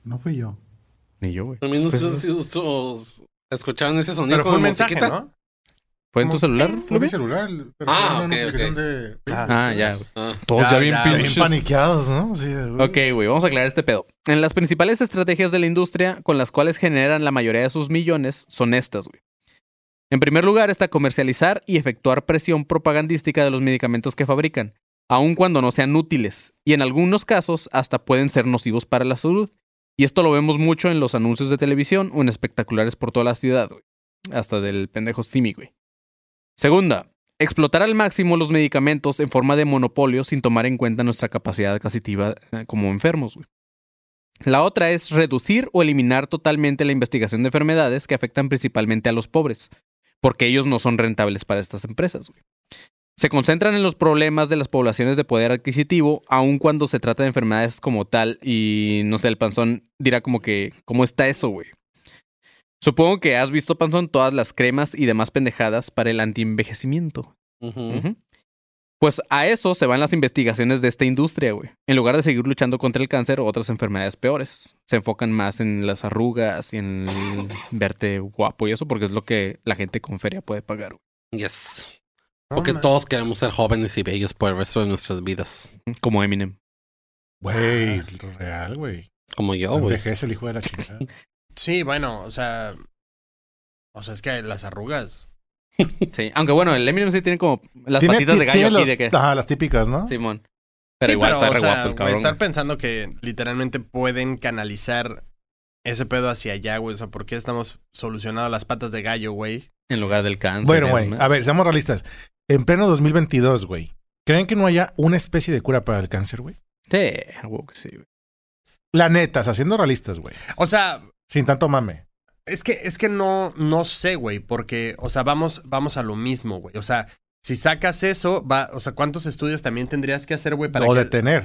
No fui yo. Ni yo, güey. También Pues- ustedes- ustedes escucharon ese sonido. Pero fue como un mensaje? ¿no? ¿Fue en tu celular, Fue mi celular. Pero Ah, fue una ok, notificación ok. de... Ah, ya, güey. Ah. Todos Ya, ya, bien ya, Bien paniqueados, ¿no? Sí, de- Ok, güey, vamos a aclarar este pedo. En las principales estrategias de la industria con las cuales generan la mayoría de sus millones son estas, güey. En primer lugar está comercializar y efectuar presión propagandística de los medicamentos que fabrican, aun cuando no sean útiles, y en algunos casos hasta pueden ser nocivos para la salud. Y esto lo vemos mucho en los anuncios de televisión o en espectaculares por toda la ciudad, güey. Hasta del pendejo Simi, güey. Segunda, explotar al máximo los medicamentos en forma de monopolio sin tomar en cuenta nuestra capacidad adquisitiva eh, como enfermos. La otra es reducir o eliminar totalmente la investigación de enfermedades que afectan principalmente a los pobres, porque ellos no son rentables para estas empresas. Se concentran en los problemas de las poblaciones de poder adquisitivo, aun cuando se trata de enfermedades como tal, y no sé, el panzón dirá como que, ¿cómo está eso, güey? Supongo que has visto, panzón, todas las cremas y demás pendejadas para el antienvejecimiento. Ujú. Pues a eso se van las investigaciones de esta industria, güey. En lugar de seguir luchando contra el cáncer o otras enfermedades peores. Se enfocan más en las arrugas y en el verte guapo y eso porque es lo que la gente con feria puede pagar. güey. Yes. No Porque todos queremos ser jóvenes y bellos por el resto de nuestras vidas. Como Eminem. Güey, real, güey. Como yo, güey. Envejece el hijo de la chingada. (laughs) Sí, bueno, o sea. O sea, es que las arrugas. (laughs) Sí. Aunque bueno, el Eminem sí tiene como las Tiene- patitas de gallo aquí los- de que... Ajá, las típicas, ¿no? Simón. Pero sí, igual pero, está o re sea, guapo el güey, cabrón. estar güey. pensando que literalmente pueden canalizar ese pedo hacia allá, güey. O sea, ¿por qué estamos solucionando las patas de gallo, güey? En lugar del cáncer. Bueno, güey, a ver, seamos realistas. En pleno 2022, güey. ¿Creen que no haya una especie de cura para el cáncer, güey? Sí, que sí, güey. La neta, o sea, siendo realistas, güey. O sea, Sin tanto mame. es que, es que no, no sé, güey, porque, o sea, vamos, vamos a lo mismo, güey. O sea, si sacas eso, va, o sea, ¿cuántos estudios también tendrías que hacer, güey, para o que... detener.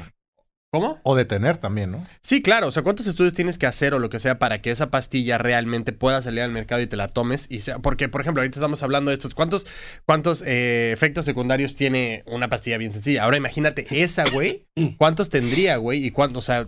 ¿Cómo? O detener también, ¿no? Sí, claro. O sea, ¿cuántos estudios tienes que hacer o lo que sea para que esa pastilla realmente pueda salir al mercado y te la tomes? Y sea, porque, por ejemplo, ahorita estamos hablando de estos. ¿Cuántos, cuántos eh, efectos secundarios tiene una pastilla bien sencilla? Ahora imagínate esa, güey. (clears throat) ¿Cuántos tendría, güey? Y cuántos, o sea,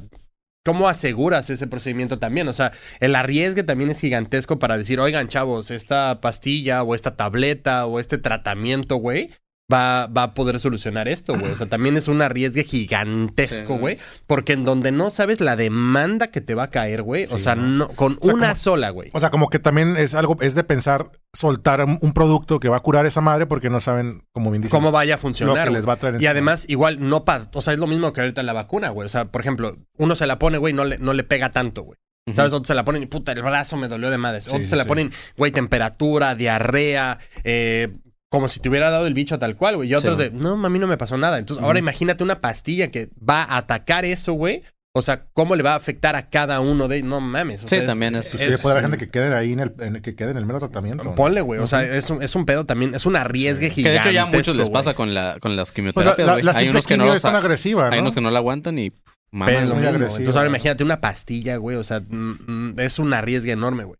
¿cómo aseguras ese procedimiento también? O sea, el arriesgue también es gigantesco para decir, oigan, chavos, esta pastilla o esta tableta o este tratamiento, güey. Va, va a poder solucionar esto, güey. O sea, también es un arriesgue gigantesco, Sí. güey. Porque en donde no sabes la demanda que te va a caer, güey. o sea, ¿no? con sea, una como- sola, güey. O sea, como que también es algo, es de pensar soltar un, producto que va a curar esa madre porque no saben, como bien dices, Cómo vaya a lo funcionar. que güey. les va a traer Y además, igual, no pa O sea, es lo mismo que ahorita la vacuna, güey. O sea, por ejemplo, uno se la pone, güey, no le, no le pega tanto, güey. ¿Sabes? Otros se la ponen y puta, el brazo me dolió de madres. Sí, Otros sí, se la sí. ponen, güey, temperatura, diarrea, eh, como si te hubiera dado el bicho tal cual, güey. Y otros Sí. de, no, a mí no me pasó nada. Entonces, ahora imagínate una pastilla que va a atacar eso, güey. O sea, ¿cómo le va a afectar a cada uno de ellos? No mames. o Sí, sea, también es- Pues sí, puede haber gente que quede ahí en el, en el- que quede en el mero tratamiento. ¿no? Ponle, güey. O sea, es un, es un pedo también. Es un arriesgue Que de gigante. hecho ya a muchos les pasa con, la, con las Pues la, quimioterapias, la, güey. la hay unos que no es tan agresiva, ¿no? Hay unos que no la aguantan y Pero maman. es lo muy mismo, güey. agresiva. Entonces ahora imagínate una pastilla, güey. O sea, mm, mm, es un arriesgue enorme, güey.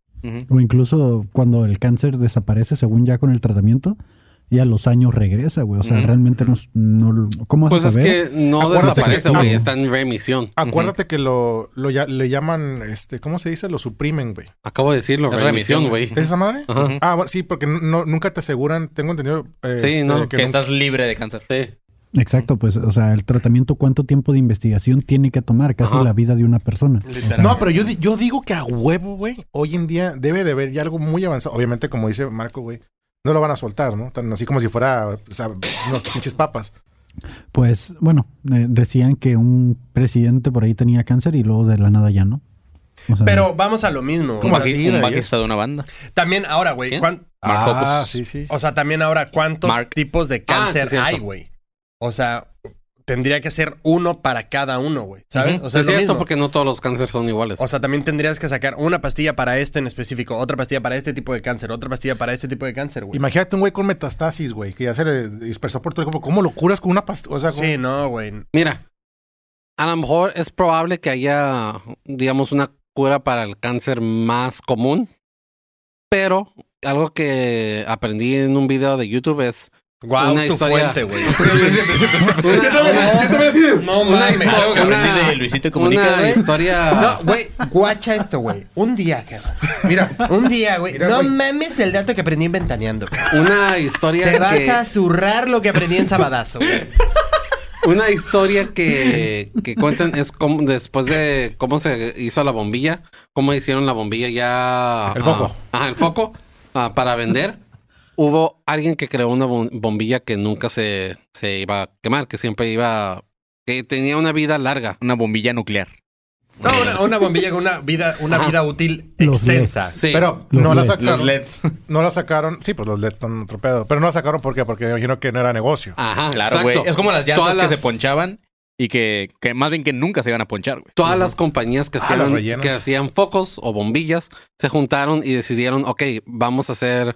O incluso cuando el cáncer desaparece, según ya con el tratamiento, y a los años regresa, güey. O sea, realmente no, no- ¿Cómo Pues es saber? que no Acuérdate desaparece, güey. Está en remisión. Acuérdate que lo, lo ya- le llaman, este, ¿cómo se dice? Lo suprimen, güey. Acabo de decirlo, Es remisión, remisión, güey. ¿Es esa madre? Ajá. Ah, bueno, sí, porque no, nunca te aseguran, tengo entendido. eh, Sí, este, no, Que nunca- estás libre de cáncer. Sí. Exacto, pues, o sea, el tratamiento, ¿cuánto tiempo de investigación tiene que tomar? Casi Ajá. la vida de una persona. No, pero yo, yo digo que a huevo, güey, hoy en día debe de haber ya algo muy avanzado. Obviamente, como dice Marco, güey, no lo van a soltar, ¿no? Tan así como si fuera, o sea, unos pinches papas. Pues, bueno, eh, decían que un presidente por ahí tenía cáncer y luego de la nada ya no. O sea, Pero vamos a lo mismo. ¿Cómo O sea, así? Un de bajista de una banda. También ahora, güey. ¿cuán- ah, sí, sí. O sea, también ahora, ¿cuántos Mark. tipos de cáncer sí, cierto. hay, güey? O sea, tendría que ser uno para cada uno, güey. ¿Sabes? O sea, es es lo cierto mismo. porque no todos los cánceres son iguales. O sea, también tendrías que sacar una pastilla para este en específico, otra pastilla para este tipo de cáncer, otra pastilla para este tipo de cáncer, güey. Imagínate un güey con metastasis, güey, que ya se le dispersó por todo el cuerpo. ¿Cómo lo curas con una pastilla? O sea, ¿cómo- Sí, no, güey. Mira, a lo mejor es probable que haya, digamos, una cura para el cáncer más común, pero algo que aprendí en un video de YouTube es Guau, Una tu historia- fuente, güey. No Una mames. una- de Luisito Comunica, una historia. No, (laughs) güey, guacha esto, güey. Un día, cabrón. Mira, Un día, güey. No mames el dato que aprendí en Ventaneando. Una historia Te vas que, a zurrar lo que aprendí en Sabadazo, güey. (laughs) una historia que, que cuentan es como después de cómo se hizo la bombilla, cómo hicieron la bombilla ya El foco. ah, ajá, el foco ah, para vender. Hubo alguien que creó una bom- bombilla que nunca se, se iba a quemar, que siempre iba que tenía una vida larga. Una bombilla nuclear. No, una, una bombilla con una vida, una Ajá. vida útil Los extensa. Sí. pero Los no la LEDs. sacaron. LEDs. No la sacaron. Sí, pues los LEDs están otro pedo. Pero no la sacaron ¿por qué? porque me imagino que no era negocio. Ajá, Claro, güey. Es como las llantas Todas que las- se ponchaban y que, que más bien que nunca se iban a ponchar, güey. Todas las compañías que Ah, hacían, que hacían focos o bombillas se juntaron y decidieron, ok, vamos a hacer,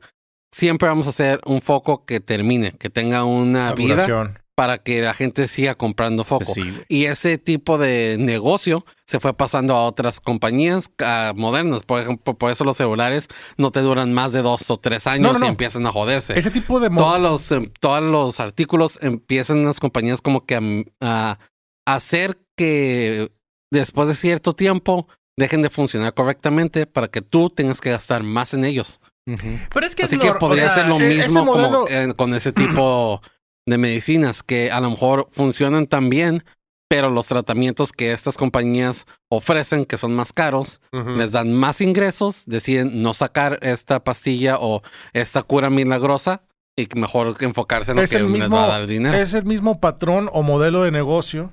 siempre vamos a hacer un foco que termine, que tenga una vida para que la gente siga comprando foco. Sí. Y ese tipo de negocio se fue pasando a otras compañías modernas. Por ejemplo, por eso los celulares no te duran más de dos o tres años No, no, no. y empiezan a joderse. Ese tipo de... Todos los, em, todos los artículos empiezan las compañías como que a hacer que después de cierto tiempo dejen de funcionar correctamente para que tú tengas que gastar más en ellos. Pero es que Así es que nor- o podría sea, ser lo e- ese mismo como, modelo- eh, con ese tipo (clears throat) de medicinas que a lo mejor funcionan tan bien, pero los tratamientos que estas compañías ofrecen, que son más caros, Ujú. les dan más ingresos, deciden no sacar esta pastilla o esta cura milagrosa y que mejor enfocarse en lo es que el les mismo, va a dar dinero. es el mismo patrón o modelo de negocio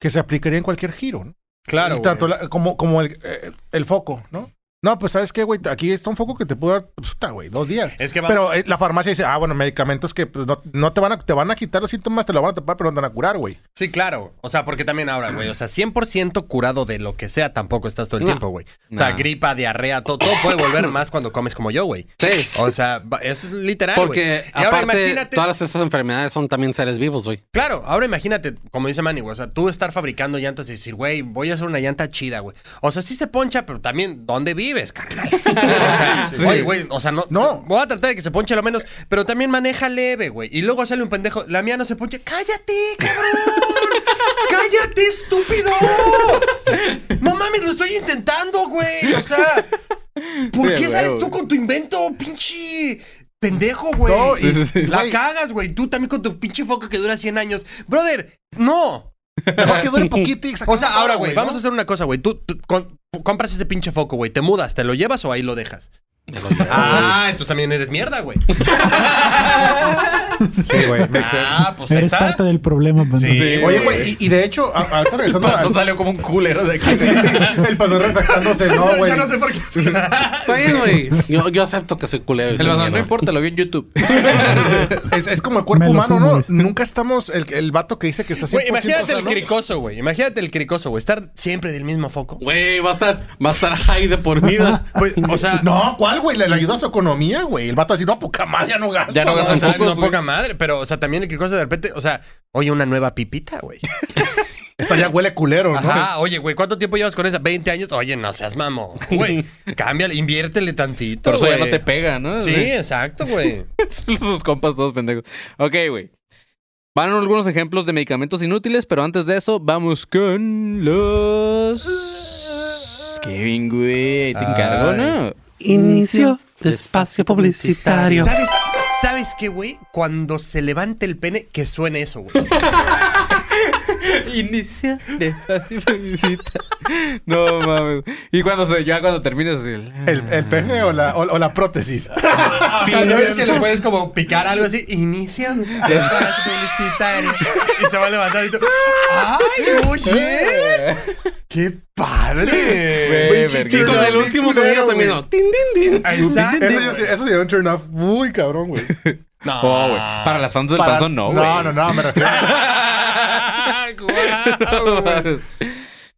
que se aplicaría en cualquier giro. ¿no? Claro, Y tanto la- como, como el, eh, el foco, ¿no? No, pues sabes qué, güey, aquí está un foco que te puede dar, puta, güey, dos días. Es que va- Pero eh, la farmacia dice, ah, bueno, medicamentos que pues, no, no te van a, te van a quitar los síntomas, te lo van a tapar, pero no te van a curar, güey. Sí, claro. O sea, porque también ahora, güey. O sea, 100% curado de lo que sea tampoco estás todo el No. tiempo, güey. O sea, No. gripa, diarrea, todo, todo puede volver (coughs) más cuando comes como yo, güey. Sí. O sea, es literal, Porque. Y ahora aparte, imagínate- todas estas enfermedades son también seres vivos, güey. Claro, ahora imagínate, como dice Manny, güey, o sea, tú estar fabricando llantas y decir, güey, voy a hacer una llanta chida, güey. O sea, sí se poncha, pero también, ¿dónde vives, carnal? (laughs) o sea, oye, güey, o sea, no, voy a tratar de que se ponche lo menos, pero también maneja leve, güey. Y luego sale un pendejo, la mía no se ponche, cállate, cabrón. (laughs) cállate, estúpido. No mames, lo estoy intentando, güey. O sea, ¿por Sí, qué sales tú con tu invento, pinche pendejo, güey? No, y- Sí, sí, sí. La cagas, güey. Tú también con tu pinche foco que dura 100 años. Brother, no. No, que dure (laughs) poquito y O sea, ahora, güey, vamos a hacer una cosa, güey. Tú, tú con- compras ese pinche foco, güey. Te mudas, ¿te lo llevas o ahí lo dejas? Ah, entonces también eres mierda, güey. (laughs) (laughs) Sí, güey. Ah, pues Eres está. parte del problema, pues, Sí, entonces. Oye, güey, y, y de hecho, a- ahorita regresando al- salió como un culero de aquí. (laughs) Sí, sí, sí, el pastor retractándose, no, (laughs) güey. Yo no sé por qué. Está bien, güey. Yo, yo acepto que soy culero. El bazar, no importa, lo vi en YouTube. Es, es como el cuerpo humano, fumo, ¿no? Nunca estamos, el, el vato que dice que está 100% Güey, imagínate el cricoso, güey. Imagínate el cricoso, güey. Estar siempre del mismo foco. Güey, va a estar, va a estar high de por vida. Pues, o sea, No, ¿cuál, güey? Le, le ayuda a su economía, güey. El vato así, no, poca madre, ya no gasta. Ya no gasta no poca madre, pero, o sea, también el cricoso de repente, o sea, oye, una nueva pipita, güey. (laughs) Esta ya huele culero, ¿no? Ajá, oye, güey, ¿cuánto tiempo llevas con esa? ¿20 años? Oye, no seas mamón, güey. (laughs) Cámbiale, inviértele tantito, Por eso ya no te pega, ¿no? Sí, exacto, güey. (laughs) Sus compas todos pendejos. Ok, güey. Van algunos ejemplos de medicamentos inútiles, pero antes de eso, vamos con los. Kevin, güey. Te encargo, Ay. ¿no? Inicio de espacio publicitario. ¿Sabes, ¿Sabes qué, güey? Cuando se levante el pene, que suene eso, güey. (laughs) Inicia de espacio publicita. No mames. Y cuando se, ya cuando termines. el- ¿El, el pene o la, o, o la prótesis? O sea, ¿ya ves que le (laughs) puedes como picar algo así? Inicia de (laughs) espacio publicitario. Y se va levantando y tú... ¡Ay, oye! ¡Qué padre! Y con el último sonido terminó. Tin, tin, tin. Exacto. Eso, eso sería un turn off muy cabrón, güey. No, Oh. Para las fans del Para- panzón, no, güey. No, no, no, me refiero. (laughs) (laughs)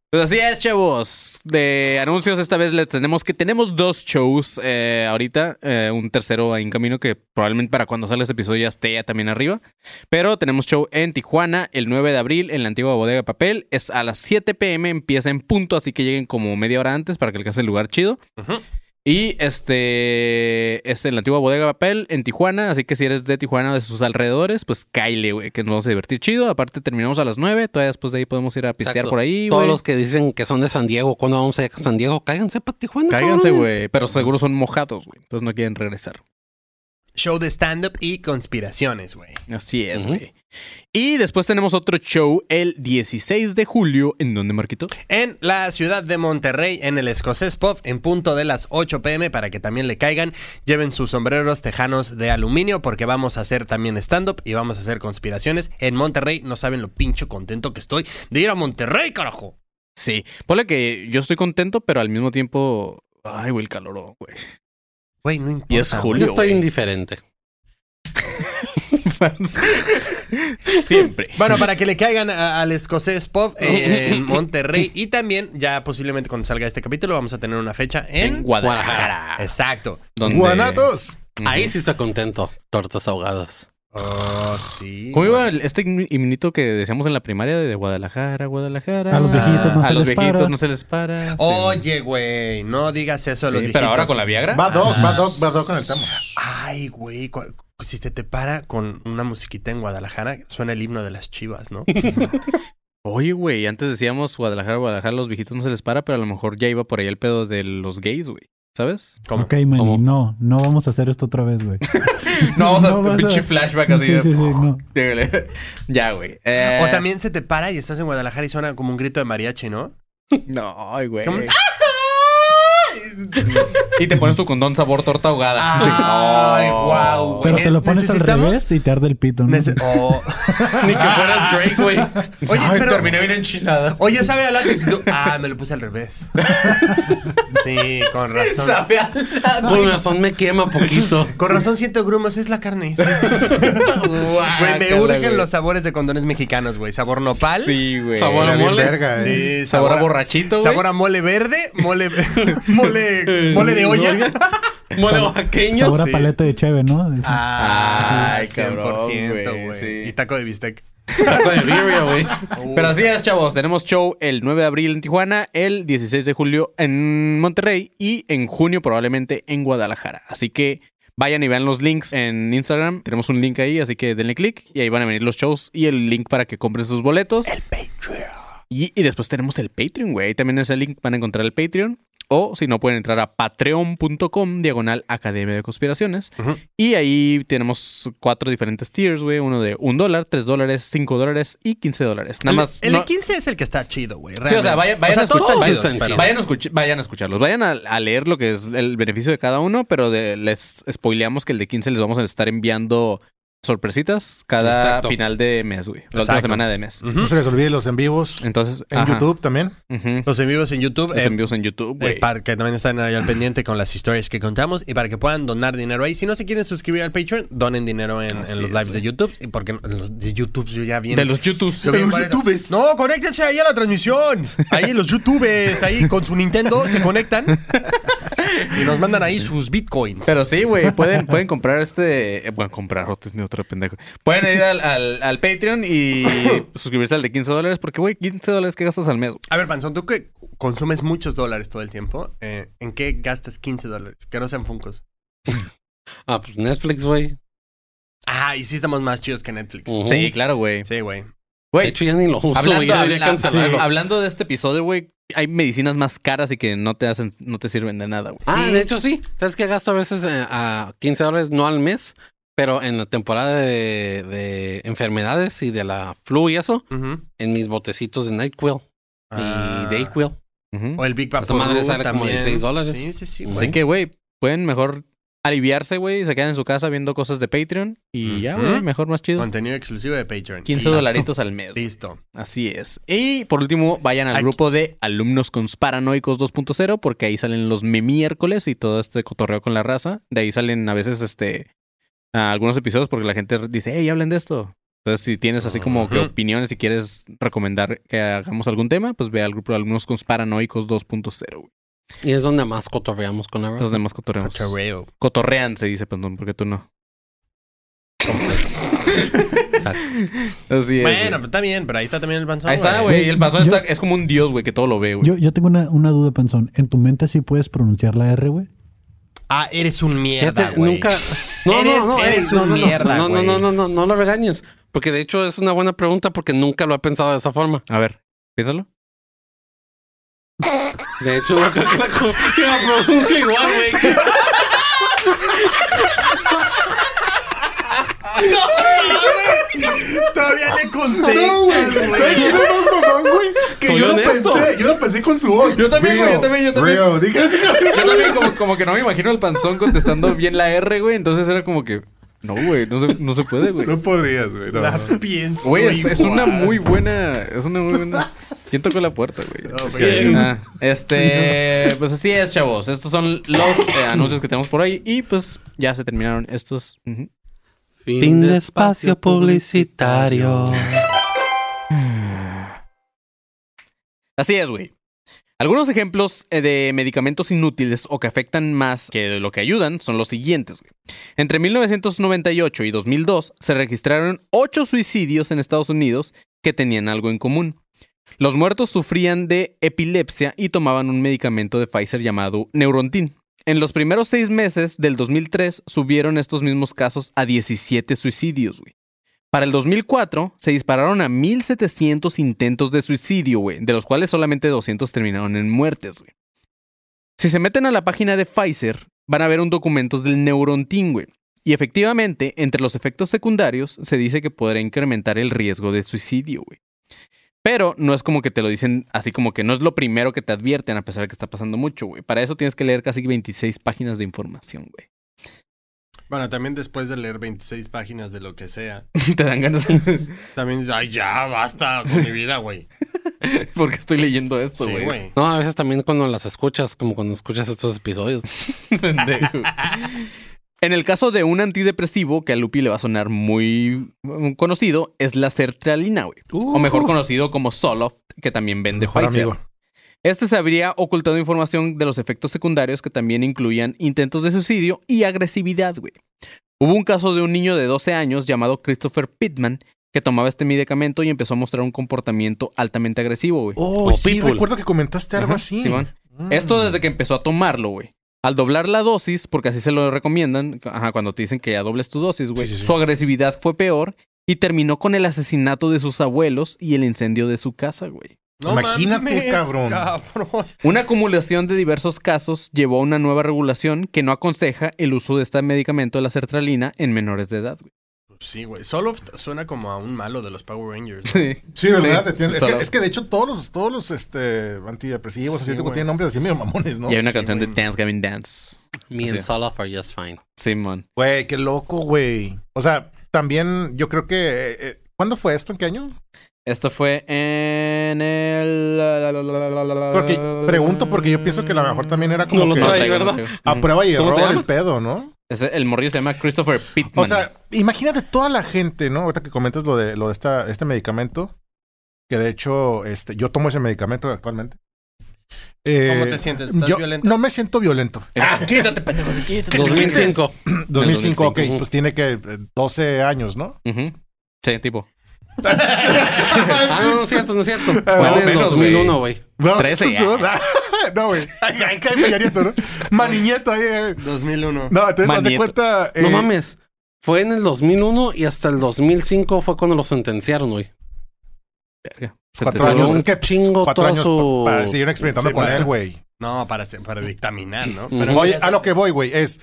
Pues así es, chavos. De anuncios, esta vez les tenemos que tenemos dos shows eh, ahorita. eh, un tercero en camino que probablemente para cuando salga este episodio ya esté ya también arriba. Pero tenemos show en Tijuana el 9 de abril en la antigua bodega de papel. Es a las 7 pm, empieza en punto, así que lleguen como media hora antes para que alcance el lugar chido. Ujú. Y este es en la antigua bodega de papel en Tijuana, así que si eres de Tijuana o de sus alrededores, pues caile, güey, que nos vamos a divertir chido. Aparte terminamos a las 9, todavía después de ahí podemos ir a pistear Exacto. por ahí, Todos los que dicen que son de San Diego, ¿cuándo vamos a ir a San Diego? Cáiganse para Tijuana. Cáiganse, güey, pero seguro son mojados, güey. Entonces no quieren regresar. Show de stand-up y conspiraciones, güey. Así es, güey. Y después tenemos otro show el 16 de julio, ¿en dónde, Marquito? En la ciudad de Monterrey, en el Escocés Pub, en punto de las 8 pm, para que también le caigan. Lleven sus sombreros tejanos de aluminio, porque vamos a hacer también stand-up y vamos a hacer conspiraciones. En Monterrey, no saben lo pincho contento que estoy de ir a Monterrey, carajo. Sí. Ponle que yo estoy contento, pero al mismo tiempo... Ay, güey, el calor, güey. Güey, no importa. Y es julio. Yo estoy güey. indiferente. (laughs) Siempre. (laughs) Bueno, para que le caigan a- al escocés (laughs) eh, en Monterrey y también ya posiblemente cuando salga este capítulo vamos a tener una fecha en, En Guadalajara. Exacto. Donde- Guanatos. Ahí sí estoy contento. Tortas ahogadas. Oh, sí. ¿Cómo iba el- este himnito que decíamos en la primaria de Guadalajara, Guadalajara? A los viejitos no a se los les viejitos para. no se les para. sí. Oye, güey, no digas eso a los Sí, pero ahora con la Viagra. Va Doc, va Doc, va Doc con el tema. Ay, güey, cu- si se te para con una musiquita en Guadalajara, suena el himno de las chivas, ¿no? (laughs) Oye, güey, antes decíamos Guadalajara, Guadalajara, los viejitos no se les para, pero a lo mejor ya iba por ahí el pedo de los gays, güey. ¿Sabes? ¿Cómo? Ok, Manny, ¿Cómo? no, no vamos a hacer esto otra vez, güey. (laughs) (laughs) No, vamos No a vas pinche a- flashback así. Sí, de- sí, sí, no. Dígale. ya, güey. Eh, O también se te para y estás en Guadalajara y suena como un grito de mariachi, ¿no? No, güey. (laughs) Y te pones tu condón sabor torta ahogada. Ay, Oh. guau, güey. Pero te lo pones al ¿Necesitamos? revés y te arde el pito, ¿no? Nece- (laughs) oh. Ni que fueras Drake, güey. Oye, Ay, pero- terminé bien enchilada. Oye, sabe a látex. Y tú, Ah, me lo puse al revés. (laughs) Sí, con razón. Sabe a Con razón me quema poquito. Con razón siento grumos, es la carne. Güey, me urgen los sabores de condones mexicanos, güey. Sabor nopal. Sí, güey. Sabor a bien mole. verga, eh. Sí, Sabor a borrachito, güey. Sabor a mole verde, mole, mole, mole de olla. (laughs) Mole oaxaqueño. Sabor a sí. paleta de cheve, ¿no? Ah, Ay, cabrón, 100%, güey, güey. sí. Y taco de bistec. Taco de birria, güey. Pero así es, chavos. Tenemos show el 9 de abril en Tijuana, el 16 de julio en Monterrey y en junio probablemente en Guadalajara. Así que vayan y vean los links en Instagram. Tenemos un link ahí, así que denle click y ahí van a venir los shows y el link para que compren sus boletos. El Patreon. Y, y después tenemos el Patreon, güey. Ahí también en ese link van a encontrar el Patreon. O si no, pueden entrar a patreon.com, diagonal Academia de Conspiraciones. Y ahí tenemos cuatro diferentes tiers, güey. Uno de un dólar, tres dólares, cinco dólares y 15 dólares. Nada el, más. el no- de 15 es el que está chido, güey. Sí, o sea, vayan, vayan O sea, a escuchar, todos vayan, están pero- chidos. vayan a escuch- vayan a escucharlos. Vayan a, a leer lo que es el beneficio de cada uno, pero de- les spoileamos que el de 15 les vamos a estar enviando sorpresitas cada Exacto. final de mes, güey. La última semana de mes. No se les olvide los en vivos Entonces, en ajá. YouTube también. Los en vivos en YouTube. Los eh, envíos en YouTube, eh, güey. para que también estén ahí al pendiente con las historias que contamos y para que puedan donar dinero ahí. Si no se quieren suscribir al Patreon, donen dinero en, en los es, lives de YouTube. Y porque en los de YouTube yo ya bien. De los YouTubes. yo bien cuarenta. No, conéctense ahí a la transmisión. Ahí los YouTubes, ahí con su Nintendo se conectan y nos mandan ahí sus bitcoins. Pero sí, güey, pueden, pueden comprar este. eh, Bueno, comprar otro, ni otro pendejo. Pueden ir al, al, al Patreon y (laughs) suscribirse al de 15 dólares, porque, güey, 15 dólares que gastas al mes. A ver, Panzón, tú que consumes muchos dólares todo el tiempo, eh, ¿en qué gastas 15 dólares? Que no sean funcos. (laughs) Ah, pues Netflix, güey. Ah, y sí estamos más chidos que Netflix. Sí, claro, güey. Sí, güey. De hecho, ya ni lo uso, hablando. Ya habla- de este episodio, güey, hay medicinas más caras y que no te hacen, no te sirven de nada, güey. Ah, de hecho sí. ¿Sabes qué gasto a veces eh, a 15 dólares, no al mes? Pero en la temporada de, de enfermedades y de la flu y eso, Ujú. en mis botecitos de NyQuil Ah. y Dayquil. Ujú. O el Big Papo madre sale como también. 16 dólares. Sí, sí, sí. Así que, güey, pueden mejor aliviarse, güey, y se quedan en su casa viendo cosas de Patreon y ya, güey, mejor, más chido. Contenido exclusivo de Patreon. 15 Y- dolaritos al mes. Listo. Así es. Y por último, vayan al Aquí- grupo de alumnos conspiranoicos 2.0 porque ahí salen los miércoles y todo este cotorreo con la raza. De ahí salen a veces este a algunos episodios porque la gente dice, hey, hablen de esto. Entonces, si tienes así como que opiniones y quieres recomendar que hagamos algún tema, pues ve al grupo de alumnos conspiranoicos 2.0. güey. Y es donde más cotorreamos con la Los raza. demás cotorreamos. Cotorreo. Cotorrean se dice, perdón, porque tú no. Exacto. Así es. Bueno, pero está bien, pero ahí está también el panzón. Ahí está, güey. güey. El panzón Yo- está- es como un dios, güey, que todo lo ve, güey. Yo, yo tengo una, una duda, Panzón. ¿En tu mente sí puedes pronunciar la R, güey? Ah, eres un mierda, güey. nunca. No, Eres- no, no, eres no, un no, no. mierda, No, no, no, no, no, no lo regañes. Porque de hecho es una buena pregunta porque nunca lo he pensado de esa forma. A ver, piénsalo. De hecho, no creo que la, (laughs) pronuncie igual, güey. (laughs) Todavía le conté. No, güey. ¿Sabes quién es más mamón, güey? Que Soy yo honesto. lo pensé. Yo lo pensé con su voz. Yo también, güey, yo también, yo también. Río, Yo también como, como que no me imagino al panzón contestando bien la R, güey. Entonces era como que... No, güey, no se, no se puede, güey. No podrías, güey. no. La pienso. Güey, es, es una muy buena... Es una muy buena... ¿Quién tocó la puerta, güey? No. Ah, este... Pues así es, chavos. Estos son los eh, anuncios que tenemos por ahí. Y pues ya se terminaron estos... ujú. Fin de espacio publicitario. Así es, güey. Algunos ejemplos eh, de medicamentos inútiles o que afectan más que lo que ayudan son los siguientes. güey. Entre 1998 y 2002 se registraron 8 suicidios en Estados Unidos que tenían algo en común. Los muertos sufrían de epilepsia y tomaban un medicamento de Pfizer llamado Neurontin. En los primeros seis meses del 2003 subieron estos mismos casos a 17 suicidios, güey. Para el 2004 se dispararon a 1700 intentos de suicidio, güey, de los cuales solamente 200 terminaron en muertes, güey. Si se meten a la página de Pfizer, van a ver un documento del Neurontin, güey. Y efectivamente, entre los efectos secundarios, se dice que podrá incrementar el riesgo de suicidio, güey. Pero no es como que te lo dicen así como que no es lo primero que te advierten a pesar de que está pasando mucho, güey. Para eso tienes que leer casi 26 páginas de información, güey. Bueno, también después de leer 26 páginas de lo que sea, (laughs) te dan ganas (laughs) también dices, ay, ya, basta con mi vida, güey. (laughs) porque estoy leyendo esto, Sí, güey. güey. No, a veces también cuando las escuchas, como cuando escuchas estos episodios. En el caso de un antidepresivo, que a Lupi le va a sonar muy mm, conocido, es la sertralina, güey. o mejor conocido como Zoloft, que también vende Mejor Pfizer. amigo. Este se habría ocultado información de los efectos secundarios que también incluían intentos de suicidio y agresividad, güey. Hubo un caso de un niño de 12 años llamado Christopher Pittman que tomaba este medicamento y empezó a mostrar un comportamiento altamente agresivo, güey. Oh, O sí, people. recuerdo que comentaste algo Ajá, así. Simón. Mm. Esto desde que empezó a tomarlo, güey. Al doblar la dosis, porque así se lo recomiendan, ajá, cuando te dicen que ya dobles tu dosis, güey, Sí, sí, sí. su agresividad fue peor y terminó con el asesinato de sus abuelos y el incendio de su casa, güey. Imagínate, cabrón. cabrón. Una acumulación de diversos casos llevó a una nueva regulación que no aconseja el uso de este medicamento de la sertralina en menores de edad, güey. Sí, güey. Soloft suena como a un malo de los Power Rangers. ¿no? Sí. Sí, ¿verdad? Sí, es, que, es que de hecho todos los, todos los este, antidepresivos, Sí, así güey. tienen nombres así medio mamones, ¿no? y hay una Sí, canción de. Dance Gavin Dance. Me and Soloff are just fine. Simón. Güey, qué loco, güey. O sea, también yo creo que... eh, eh, ¿Cuándo fue esto? ¿En qué año? Esto fue en el... Porque pregunto porque yo pienso que a lo mejor también era como No lo que a prueba y ¿Cómo se error el pedo, ¿no? El morrillo se llama Christopher Pittman. O sea, imagínate toda la gente, ¿no? Ahorita que comentas lo de lo de esta, este medicamento, que de hecho, este, yo tomo ese medicamento actualmente. Eh, ¿Cómo te sientes? ¿Estás yo violento? No me siento violento. Ah, quítate, pendejo, quítate. 2005. 2005, (laughs) ok, ujú. pues tiene que eh, 12 años, ¿no? Sí, tipo. (laughs) Ah, no, no es cierto, no es cierto. Ah, Fue en el menos, 2001, güey. No, 13, (laughs) no, No, güey. (laughs) Ay, ay, cae Peña Nieto, ¿no? Maniñeto ahí. eh. 2001. No, entonces, haz de cuenta. No eh, mames. Fue en el 2001 y hasta el 2005 fue cuando lo sentenciaron, güey. Verga. Cuatro te- años. un Es que pues, chingo cuatro toda años su- pa- para seguir experimentando Sí, con él, güey. No, para, para dictaminar, ¿no? Pero Oye, a lo que voy, güey, es.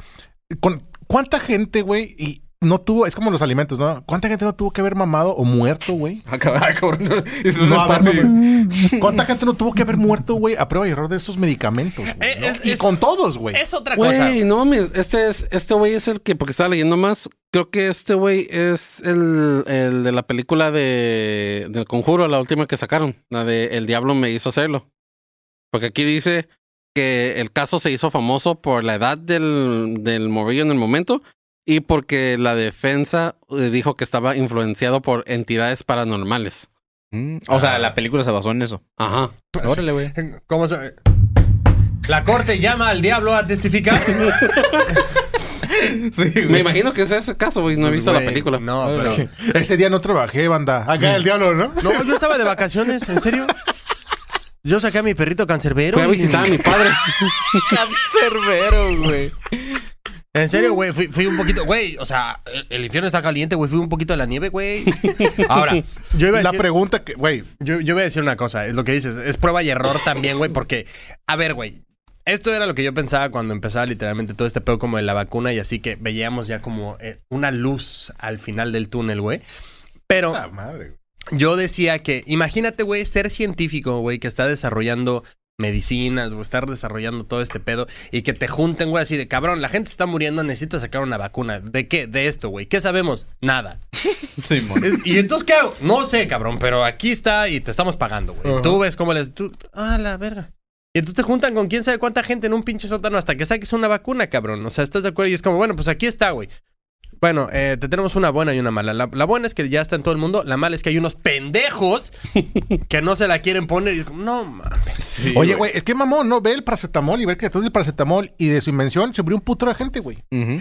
con- ¿Cuánta gente, güey, y no tuvo. Es como los alimentos, ¿no? ¿Cuánta gente no tuvo que haber mamado o muerto, güey? Ah, cabrón, (laughs) cabrón. Eso No, no, fácil. ¿Cuánta gente no tuvo que haber muerto, güey, a prueba y error de esos medicamentos? Eh, no? es- y es- con todos, güey. es otra cosa. Güey, no mames. Este es, este güey es el que, porque estaba leyendo más, creo que este güey es el, el de la película de del conjuro, la última que sacaron, la de El Diablo me hizo hacerlo. Porque aquí dice que el caso se hizo famoso por la edad del, del morrillo en el momento y porque la defensa eh, dijo que estaba influenciado por entidades paranormales. Mm, O sea, la película se basó en eso. Ajá. Órale, güey. ¿Cómo se.? La corte llama al diablo a testificar. (laughs) Sí, Me imagino que es ese caso, güey. No he Pues, visto la película. No, pero. (laughs) Ese día no trabajé, banda. Acá el diablo, ¿no? No, yo estaba de vacaciones, ¿en serio? Yo saqué a mi perrito cancerbero. Fui a y- visitar a mi (laughs) padre. Cerbero, güey. En serio, güey, fui, fui un poquito, güey, o sea, el, el infierno está caliente, güey, fui un poquito de la nieve, güey. (laughs) Ahora, yo iba a La decir, pregunta que, güey, yo, yo voy a decir una cosa, es lo que dices, es prueba y error también, güey, porque, a ver, güey, esto era lo que yo pensaba cuando empezaba literalmente todo este pedo como de la vacuna y así que veíamos ya como eh, una luz al final del túnel, güey. Pero la madre, yo decía que, imagínate, güey, ser científico, güey, que está desarrollando medicinas o estar desarrollando todo este pedo y que te junten, güey, así de cabrón, la gente está muriendo, necesita sacar una vacuna. ¿De qué? De esto, güey. ¿Qué sabemos? Nada. (laughs) ¿Y entonces qué hago? No sé, cabrón, pero aquí está y te estamos pagando, güey. Tú ves cómo les. Tú, ah, la verga. Y entonces te juntan con quién sabe cuánta gente en un pinche sótano hasta que saques una vacuna, cabrón. O sea, ¿estás de acuerdo? Y es como, bueno, pues aquí está, güey. Bueno, eh, te tenemos una buena y una mala. La, la buena es que ya está en todo el mundo. La mala es que hay unos pendejos (laughs) que no se la quieren poner. Y es como, no mames. Oye, güey, es que mamón, ¿no? Ve el paracetamol y ver que detrás del paracetamol y de su invención se murió un puto de gente, güey.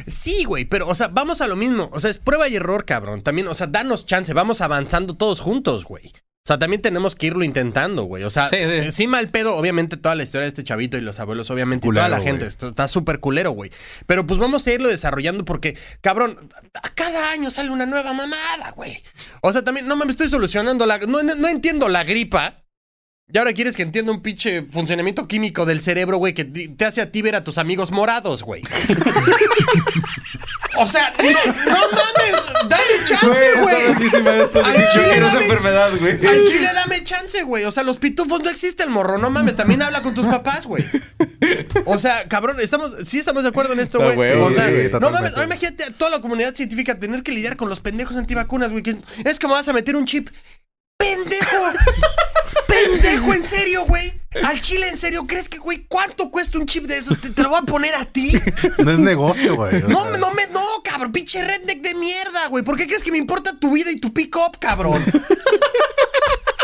Sí, güey, pero, o sea, vamos a lo mismo. O sea, es prueba y error, cabrón. También, o sea, danos chance. Vamos avanzando todos juntos, güey. O sea, también tenemos que irlo intentando, güey. O sea, Sí, sí. sí, mal pedo, obviamente, toda la historia de este chavito y los abuelos, obviamente, y toda la gente. güey. Esto está súper culero, güey. Pero pues vamos a irlo desarrollando porque, cabrón, a cada año sale una nueva mamada, güey. O sea, también, no me estoy solucionando la. No, no- no entiendo la gripa. Y ahora quieres que entienda un pinche funcionamiento químico del cerebro, güey, que te hace a ti ver a tus amigos morados, güey. (laughs) o sea, no, no mames, dame chance, güey. Al chile, dame- enfermedad, güey. Al chile dame chance, güey. O sea, los pitufos no existen, morro. No mames, también habla con tus papás, güey. O sea, cabrón, estamos, sí estamos de acuerdo en esto, güey. güey, o sea, sí, no mames, ahora imagínate a toda la comunidad científica tener que lidiar con los pendejos antivacunas, güey. es que me vas a meter un chip. ¡Pendejo! ¡Pendejo! ¿En serio, güey? Al chile, ¿en serio? ¿Crees que, güey, cuánto cuesta un chip de esos? ¿Te, te lo voy a poner a ti? No es negocio, güey. No, sea. no me, no, cabrón, pinche redneck de mierda, güey. ¿Por qué crees que me importa tu vida y tu pick-up, cabrón?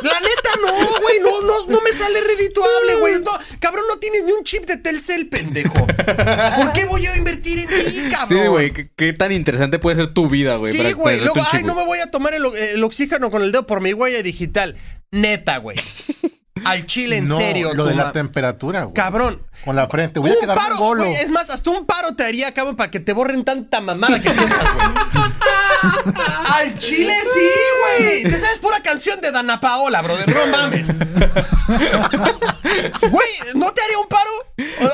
La neta, no, güey, no, no, no me sale redituable, güey. No, cabrón, no tienes ni un chip de Telcel, pendejo. ¿Por qué voy yo a invertir en ti, cabrón? Sí, güey, ¿qué, qué tan interesante puede ser tu vida, güey. Sí, güey. Luego, ay, no me voy a tomar el, el oxígeno con el dedo por mi huella digital. Neta, güey. Al chile, en No, serio. Lo de la temperatura, güey. Cabrón. Con la frente. Voy a Un quedar paro, un bolo. güey, es más, hasta un paro te haría, cabrón, para que te borren tanta mamada que piensas, güey. (laughs) (laughs) Al chile sí, güey. Te sabes pura canción de Dana Paola, brother. No mames. (laughs) Güey, ¿no te haría un paro?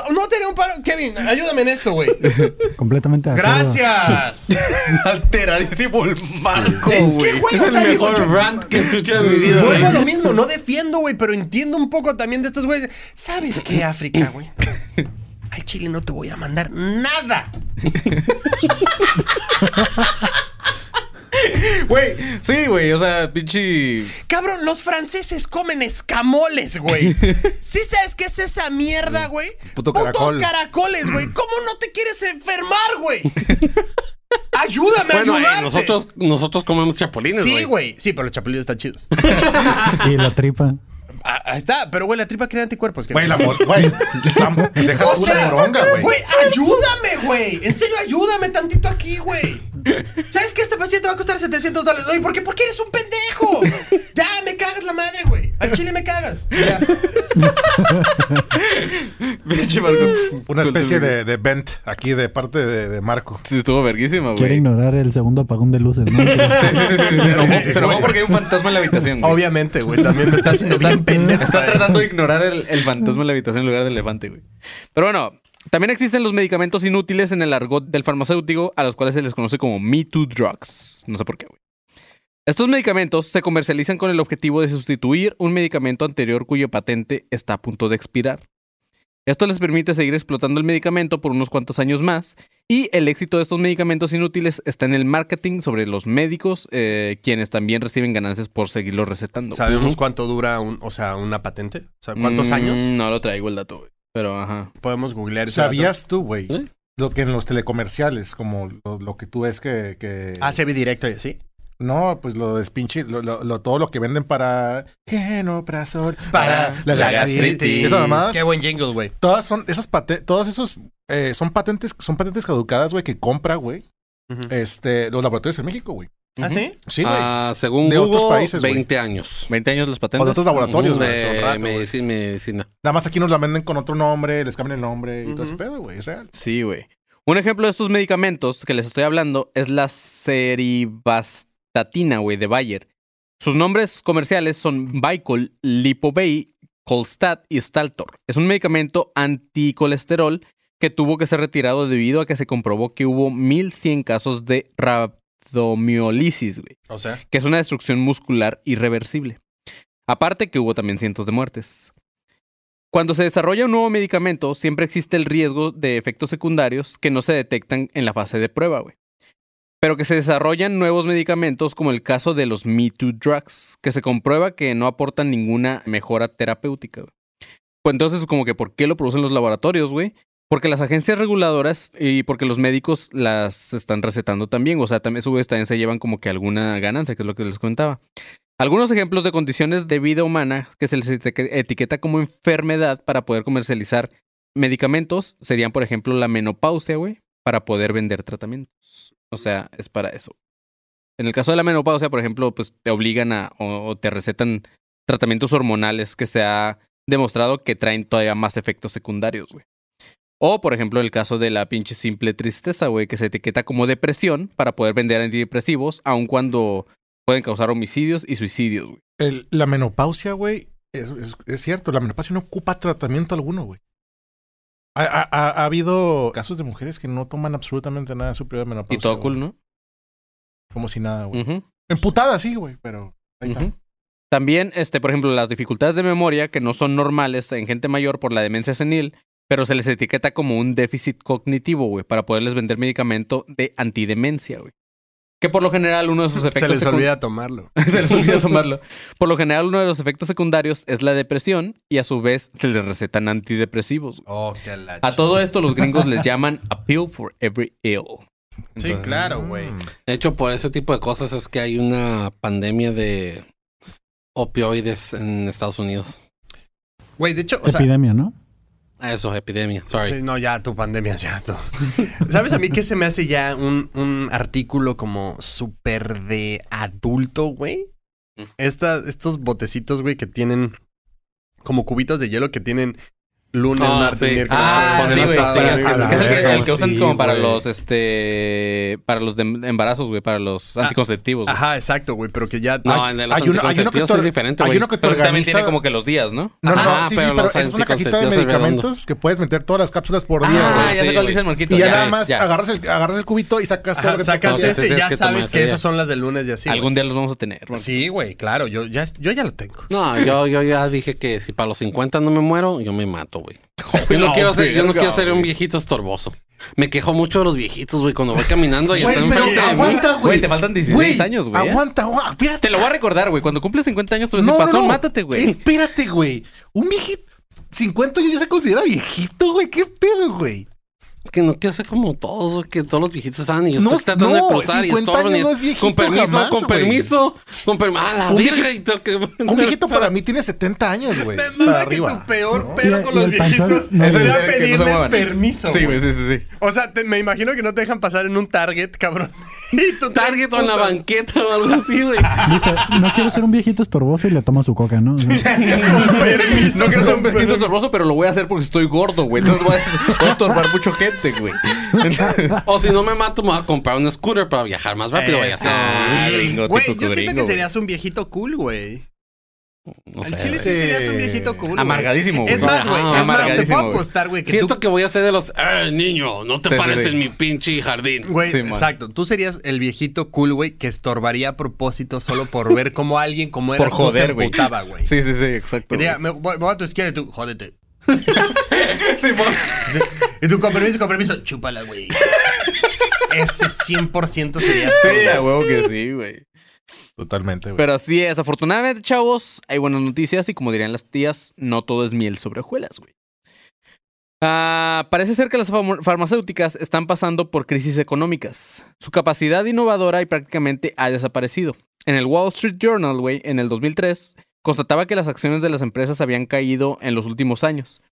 ¿O- ¿No te haría un paro? Kevin, ayúdame en esto, güey. Completamente de acuerdo. Gracias. (laughs) Alteradísimo el marco, Es que, güey. Es o el sea, digo, mejor yo- rant que he escuchado en mi vida. Vuelvo a güey. lo mismo, no defiendo, güey, pero entiendo un poco también de estos güeyes. ¿Sabes qué, África, güey? Al Chile no te voy a mandar nada. (laughs) Güey, sí, güey, o sea, pinche... Cabrón, los franceses comen escamoles, güey. (laughs) ¿Sí sabes qué es esa mierda, güey? Puto Putos caracol. caracoles, güey. (clears throat) ¿Cómo no te quieres enfermar, güey? (laughs) Ayúdame a Bueno, eh, nosotros, nosotros comemos chapulines, güey. Sí, güey. Sí, pero los chapulines están chidos. Y la tripa. Ah, ahí está. Pero, güey, la tripa crea anticuerpos. Güey, la mor... Güey, la- dejas (laughs) O sea, moronga, güey. Güey, ayúdame, güey. En serio, ayúdame tantito aquí, güey. ¿Sabes que este paciente va a costar 700 dólares? Oye, ¿por qué? Porque eres un pendejo. Ya, me cagas la madre, güey. Al chile me cagas. Ya. Una especie el- de, de vent aquí de parte de, de Marco. Sí, estuvo verguísima, Quiere güey. ignorar el segundo apagón de luces, ¿no? Sí, sí, sí, sí, sí, se enojó porque hay un fantasma en la habitación, güey. Obviamente, güey. También me está haciendo bien pendejo. está tratando de ignorar el, el fantasma en la habitación en lugar del elefante, güey. Pero bueno, también existen los medicamentos inútiles en el argot del farmacéutico, a los cuales se les conoce como Me Too Drugs. No sé por qué, güey. Estos medicamentos se comercializan con el objetivo de sustituir un medicamento anterior cuyo patente está a punto de expirar. Esto les permite seguir explotando el medicamento por unos cuantos años más y el éxito de estos medicamentos inútiles está en el marketing sobre los médicos, eh, quienes también reciben ganancias por seguirlo recetando. ¿Sabemos cuánto dura un, o sea, una patente? O sea, ¿cuántos Mm, años? No lo traigo el dato, güey. Pero ajá. Podemos googlear? ¿Sabías tú, güey? ¿Sí? Lo que en los telecomerciales, como lo, lo que tú ves que... que... Ah, se ve directo y así. No, pues lo despinche, lo, lo, lo- todo lo que venden para genoprazol, Para la, la gastritis. gastritis. Esas mamadas, Qué buen jingle, güey. todas son esas pate- todos esos eh, son patentes, son patentes caducadas, güey, que compra, güey, este, los laboratorios en México, güey. ¿Ah, sí? Sí, güey. Ah, según De Google, otros países, güey. 20 años. 20 años los o patentes. de otros laboratorios, güey. de son güey. medici- medicina. Nada más aquí nos la venden con otro nombre, les cambian el nombre y todo Ujú. ese pedo, güey, es real. Sí, güey. Un ejemplo de estos medicamentos que les estoy hablando es la serivastatina, güey, de Bayer. Sus nombres comerciales son Vicol, Lipobay, Colstat y Staltor. Es un medicamento anticolesterol que tuvo que ser retirado debido a que se comprobó que hubo 1100 casos de rabdomiolisis, güey. O sea. que es una destrucción muscular irreversible. Aparte que hubo también cientos de muertes. Cuando se desarrolla un nuevo medicamento, siempre existe el riesgo de efectos secundarios que no se detectan en la fase de prueba, güey. Pero que se desarrollan nuevos medicamentos como el caso de los Me Too Drugs, que se comprueba que no aportan ninguna mejora terapéutica. güey. Pues entonces, como que, ¿por qué lo producen los laboratorios, güey? Porque las agencias reguladoras y porque los médicos las están recetando también. O sea, también, su vez, se llevan como que alguna ganancia, que es lo que les comentaba. Algunos ejemplos de condiciones de vida humana que se les etiqueta- como enfermedad para poder comercializar medicamentos serían, por ejemplo, la menopausia, güey, para poder vender tratamientos. O sea, es para eso. En el caso de la menopausia, por ejemplo, pues te obligan a o te recetan tratamientos hormonales que se ha demostrado que traen todavía más efectos secundarios, güey. O, por ejemplo, el caso de la pinche simple tristeza, güey, que se etiqueta como depresión para poder vender antidepresivos, aun cuando pueden causar homicidios y suicidios, güey. El- la menopausia, güey, Es, es- es cierto, la menopausia no ocupa tratamiento alguno, güey. Ha, ha- ha- ha habido casos de mujeres que no toman absolutamente nada de su periodo de menopausia. Y todo cool, ¿no? Como si nada, güey. Emputada, sí, güey, pero ahí está. También, este, por ejemplo, las dificultades de memoria que no son normales en gente mayor por la demencia senil, pero se les etiqueta como un déficit cognitivo, güey, para poderles vender medicamento de antidemencia, güey. Que por lo general uno de sus efectos Se les olvida tomarlo. (laughs) se les olvida tomarlo. Por lo general uno de los efectos secundarios es la depresión y a su vez se les recetan antidepresivos. güey. Oh, qué la A todo esto los gringos les (laughs) llaman a pill for every ill. Sí, claro, güey. Mm. De hecho, por ese tipo de cosas es que hay una pandemia de opioides en Estados Unidos. Güey, de hecho, o sea, Epidemia, ¿no? Ah, Eso, epidemia. Sorry. Sí, no, ya tu pandemia, ya tú. ¿Sabes a mí qué se me hace ya un, un artículo como súper de adulto, güey? Esta- estos botecitos, güey, que tienen como cubitos de hielo que tienen lunes, Ah, martes, sí. miércoles. Ah, sí, güey. sí, es el que, verga, el que usan sí, como para los, este, para los de embarazos, güey, para los Ah, anticonceptivos. Ajá, exacto, güey, pero que ya... No, el de los hay uno- hay uno que es diferente, Hay güey. uno que te Pero ese también organiza... tiene como que los días, ¿no? No, no, Ajá, sí, sí, pero pero los es una cajita de medicamentos que puedes meter todas las cápsulas por día, Ah, ya sé cuál dice el marquito. Y ya, nada más agarras el, agarras el cubito y sacas todo Ajá, lo que sacas te- ese y ya sabes que esas son las de lunes y así. Algún día los vamos a tener. güey. Sí, güey, claro, yo ya, yo ya lo tengo. No, yo, yo ya dije que si para los 50 no me muero, yo me mato, güey. (laughs) Yo no, No, quiero ser, yo no quiero ser un viejito estorboso. Me quejo mucho de los viejitos, güey, cuando voy caminando y Güey, están pero enfrente de mí. aguanta, güey. Güey, te faltan 16 Güey, años, güey. ¿eh? Aguanta, aguanta. Fíjate. Te lo voy a recordar, güey. Cuando cumples 50 años, tú vas a No, decir, no. mátate, güey. Espérate, güey. Un viejito. 50 años ya se considera viejito, güey. ¿Qué pedo, güey? Es que no quiero ser como todos, que todos los viejitos están y yo No, estoy tratando no, de cruzar y 50 estorban no es viejito con permiso, jamás, con permiso, con permiso. Ah, la Un viejito- que- Un viejito para mí tiene 70 años, güey. Mama que arriba. tu peor ¿no? pedo Y- con los viejitos es el pedirles permiso. Sí, güey, sí, sí, sí. O sea, te- me imagino que no te dejan pasar en un Target, cabrón. (laughs) Y te Target o en la banqueta o algo así, güey. Dice, no quiero ser un viejito estorboso y le toma su coca, ¿no? (laughs) Con permiso. No quiero ser un vestido estorboso, pero lo voy a hacer porque estoy gordo, güey. Entonces voy a, voy a estorbar mucho gente, güey. (laughs) O si no me mato, me voy a comprar un scooter para viajar más rápido, güey. así. Ah, gringo, Güey, yo siento gringo, que güey. serías un viejito cool, güey. No sé. chile sí serías un viejito cool. güey. Amargadísimo, güey. Es más, güey. Ah, es más, te puedo apostar, güey, que Siento tú. que voy a ser de los. ¡Eh, niño! No te Sí, pares sí. en mi pinche jardín. Güey, man. exacto. Tú serías el viejito cool, güey, que estorbaría a propósito solo por ver cómo alguien como Por tú se joder, güey. emputaba, güey. Sí, sí, sí, exacto. Güey. me voy, voy a tu izquierda y tú, jódete. (laughs) Sí, Y tú, con permiso, con permiso, chúpala, güey. Ese 100% sería Sí, a huevo que sí, güey. Totalmente, güey. Pero así es, afortunadamente, chavos, hay buenas noticias y como dirían las tías, no todo es miel sobre hojuelas, güey. Ah, parece ser que las farmacéuticas están pasando por crisis económicas. Su capacidad innovadora y prácticamente ha desaparecido. En el Wall Street Journal, güey, en el 2003, constataba que las acciones de las empresas habían caído en los últimos años.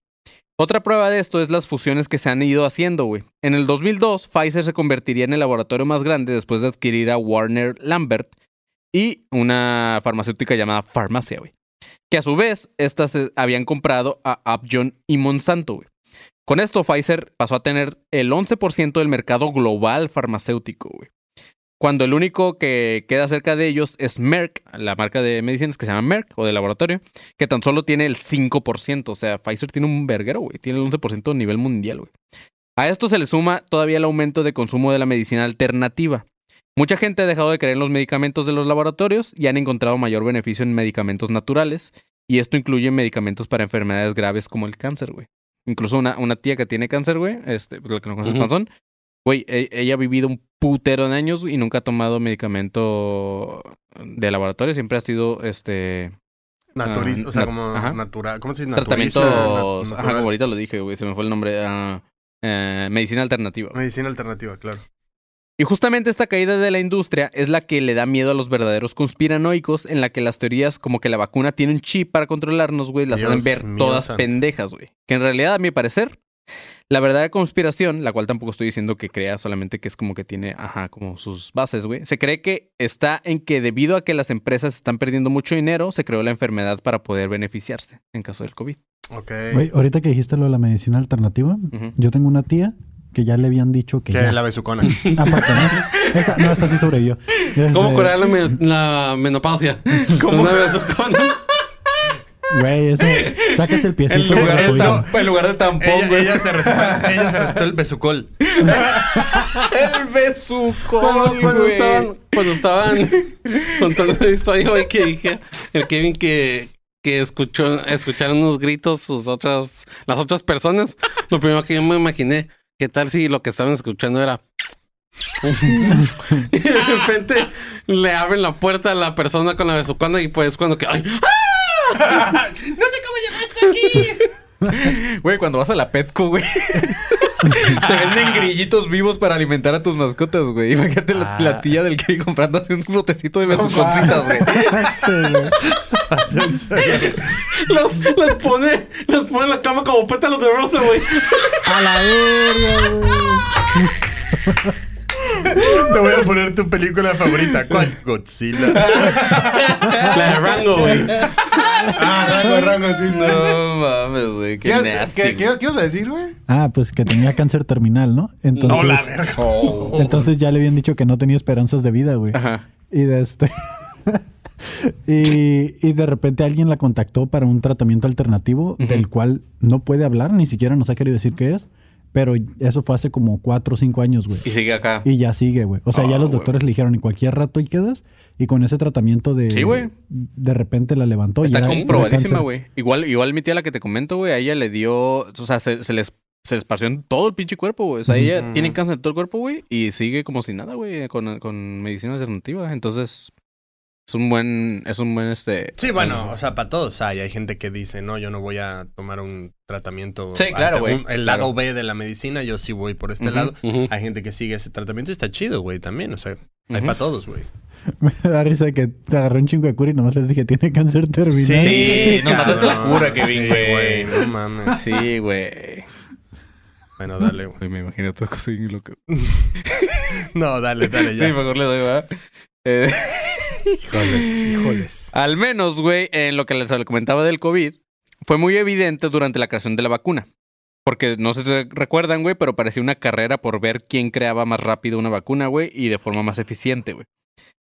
Otra prueba de esto es las fusiones que se han ido haciendo, güey. En el 2002, Pfizer se convertiría en el laboratorio más grande después de adquirir a Warner Lambert y una farmacéutica llamada Farmacia, güey. Que a su vez, estas habían comprado a Upjohn y Monsanto, güey. Con esto, Pfizer pasó a tener el 11% del mercado global farmacéutico, güey. Cuando el único que queda cerca de ellos es Merck, la marca de medicinas que se llama Merck o de laboratorio, que tan solo tiene el 5%. O sea, Pfizer tiene un verguero, güey. Tiene el 11% a nivel mundial, güey. A esto se le suma todavía el aumento de consumo de la medicina alternativa. Mucha gente ha dejado de creer en los medicamentos de los laboratorios y han encontrado mayor beneficio en medicamentos naturales. Y esto incluye medicamentos para enfermedades graves como el cáncer, güey. Incluso una, una tía que tiene cáncer, güey, este, pues, la que no conoce el panzón, güey, e- ella ha vivido un putero de años y nunca ha tomado medicamento de laboratorio. Siempre ha sido, este, Naturista, Ah, o sea, nat- como ajá. natural. ¿Cómo se dice? tratamiento, Naturista, ajá, como ahorita lo dije, güey, se me fue el nombre, ah, eh, medicina alternativa. Medicina alternativa, claro. Y justamente esta caída de la industria es la que le da miedo a los verdaderos conspiranoicos, en la que las teorías como que la vacuna tiene un chip para controlarnos, güey, las Dios hacen ver todas santo. pendejas, güey. Que en realidad, a mi parecer, la verdadera conspiración, la cual tampoco estoy diciendo que crea, solamente que es como que tiene, ajá, como sus bases, güey. Se cree que está en que debido a que las empresas están perdiendo mucho dinero, se creó la enfermedad para poder beneficiarse en caso del COVID. Ok. Güey, ahorita que dijiste lo de la medicina alternativa, yo tengo una tía que ya le habían dicho que Que ya. la besucona. (laughs) Aparte, ¿no? Esta, no, esta sí sobrevivió. ¿Cómo Este, curar la, me- la menopausia? (laughs) ¿Cómo una vez con- Güey, eso. Sacas el piecito. En lugar, de tam- en lugar de tampón, Ella, güey. ella se recetó, ella se el besucol. (laughs) El besucol, Cuando, estaban, cuando estaban contando la historia, güey, que dije, el Kevin que, que escuchó, escucharon unos gritos sus otras, las otras personas, lo primero que yo me imaginé, ¿qué tal si lo que estaban escuchando era... (laughs) y de repente le abren la puerta a la persona con la besucona y pues cuando que... ¡Ay! Güey, cuando vas a la Petco, güey. Te venden grillitos vivos para alimentar a tus mascotas, güey. Imagínate la, la tía del que comprando así un botecito de besuconcitas, güey. Los, los pone, los pone en la cama como pétalos de rosa, güey. A la verga, güey. Te voy a poner tu película favorita. ¿Cuál? Godzilla. La de Rango, güey. Ah, rango, rango, sí. sí. No mames, güey. Qué, ¿Qué, nasty. qué, qué, qué ibas a decir, güey? Ah, pues que tenía cáncer terminal, ¿no? Entonces, No, la verga. entonces ya le habían dicho que no tenía esperanzas de vida, güey. Ajá. Y de este. (laughs) y, y de repente alguien la contactó para un tratamiento alternativo del cual no puede hablar, ni siquiera nos ha querido decir qué es. Pero eso fue hace como cuatro o cinco años, güey. Y sigue acá. Y ya sigue, güey. O sea, ya Ah, los güey. doctores le dijeron en cualquier rato y quedas. Y con ese tratamiento de. Sí, güey. De repente la levantó. y Está comprobadísima, güey. Igual, igual mi tía, la que te comento, güey, a ella le dio. O sea, se, se les. Se esparció en todo el pinche cuerpo, güey. O sea, ella tiene cáncer en todo el cuerpo, güey. Y sigue como si nada, güey. Con, con medicina alternativa. Entonces. Es un buen. Es un buen este. Sí, bueno, o sea, para todos hay. Hay gente que dice, no, yo no voy a tomar un tratamiento. Sí, claro, güey. El Claro. lado B de la medicina, yo sí voy por este lado. Hay gente que sigue ese tratamiento y está chido, güey, también. O sea, hay para todos, güey. (laughs) Me da risa que te agarró un chingo de cura y nomás les dije, tiene cáncer terminal. Sí, nos mataste la cura, Kevin, Sí, güey. No mames. Sí, güey. Bueno, dale, güey. Me imagino otra cosa bien. No, dale, dale, (laughs) ya. Sí, mejor le doy, ¿verdad? Eh, (laughs) Híjoles, híjoles. al menos, güey, en lo que les comentaba del COVID, fue muy evidente durante la creación de la vacuna. Porque no sé si recuerdan, güey, pero parecía una carrera por ver quién creaba más rápido una vacuna, güey, y de forma más eficiente, güey.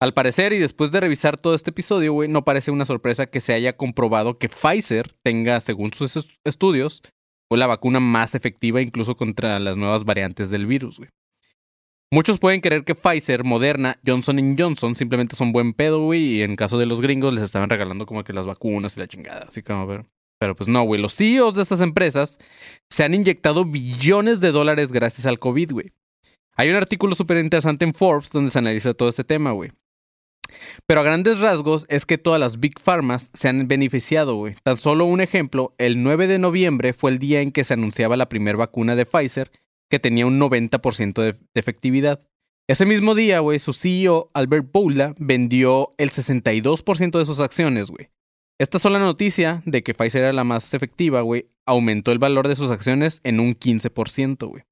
Al parecer, y después de revisar todo este episodio, güey, no parece una sorpresa que se haya comprobado que Pfizer tenga, según sus est- estudios, la vacuna más efectiva incluso contra las nuevas variantes del virus, güey. Muchos pueden creer que Pfizer, Moderna, Johnson Johnson simplemente son buen pedo, güey, y en caso de los gringos les estaban regalando como que las vacunas y la chingada, así como, pero, pero pues no, güey, los CEOs de estas empresas se han inyectado billones de dólares gracias al COVID, güey. Hay un artículo súper interesante en Forbes donde se analiza todo este tema, güey. Pero a grandes rasgos es que todas las Big Pharmas se han beneficiado, güey. Tan solo un ejemplo, el 9 de noviembre fue el día en que se anunciaba la primera vacuna de Pfizer que tenía un 90% de, efectividad. Ese mismo día, güey, su CEO, Albert Boula, vendió el 62% de sus acciones, güey. Esta sola noticia de que Pfizer era la más efectiva, güey, aumentó el valor de sus acciones en un 15%, güey.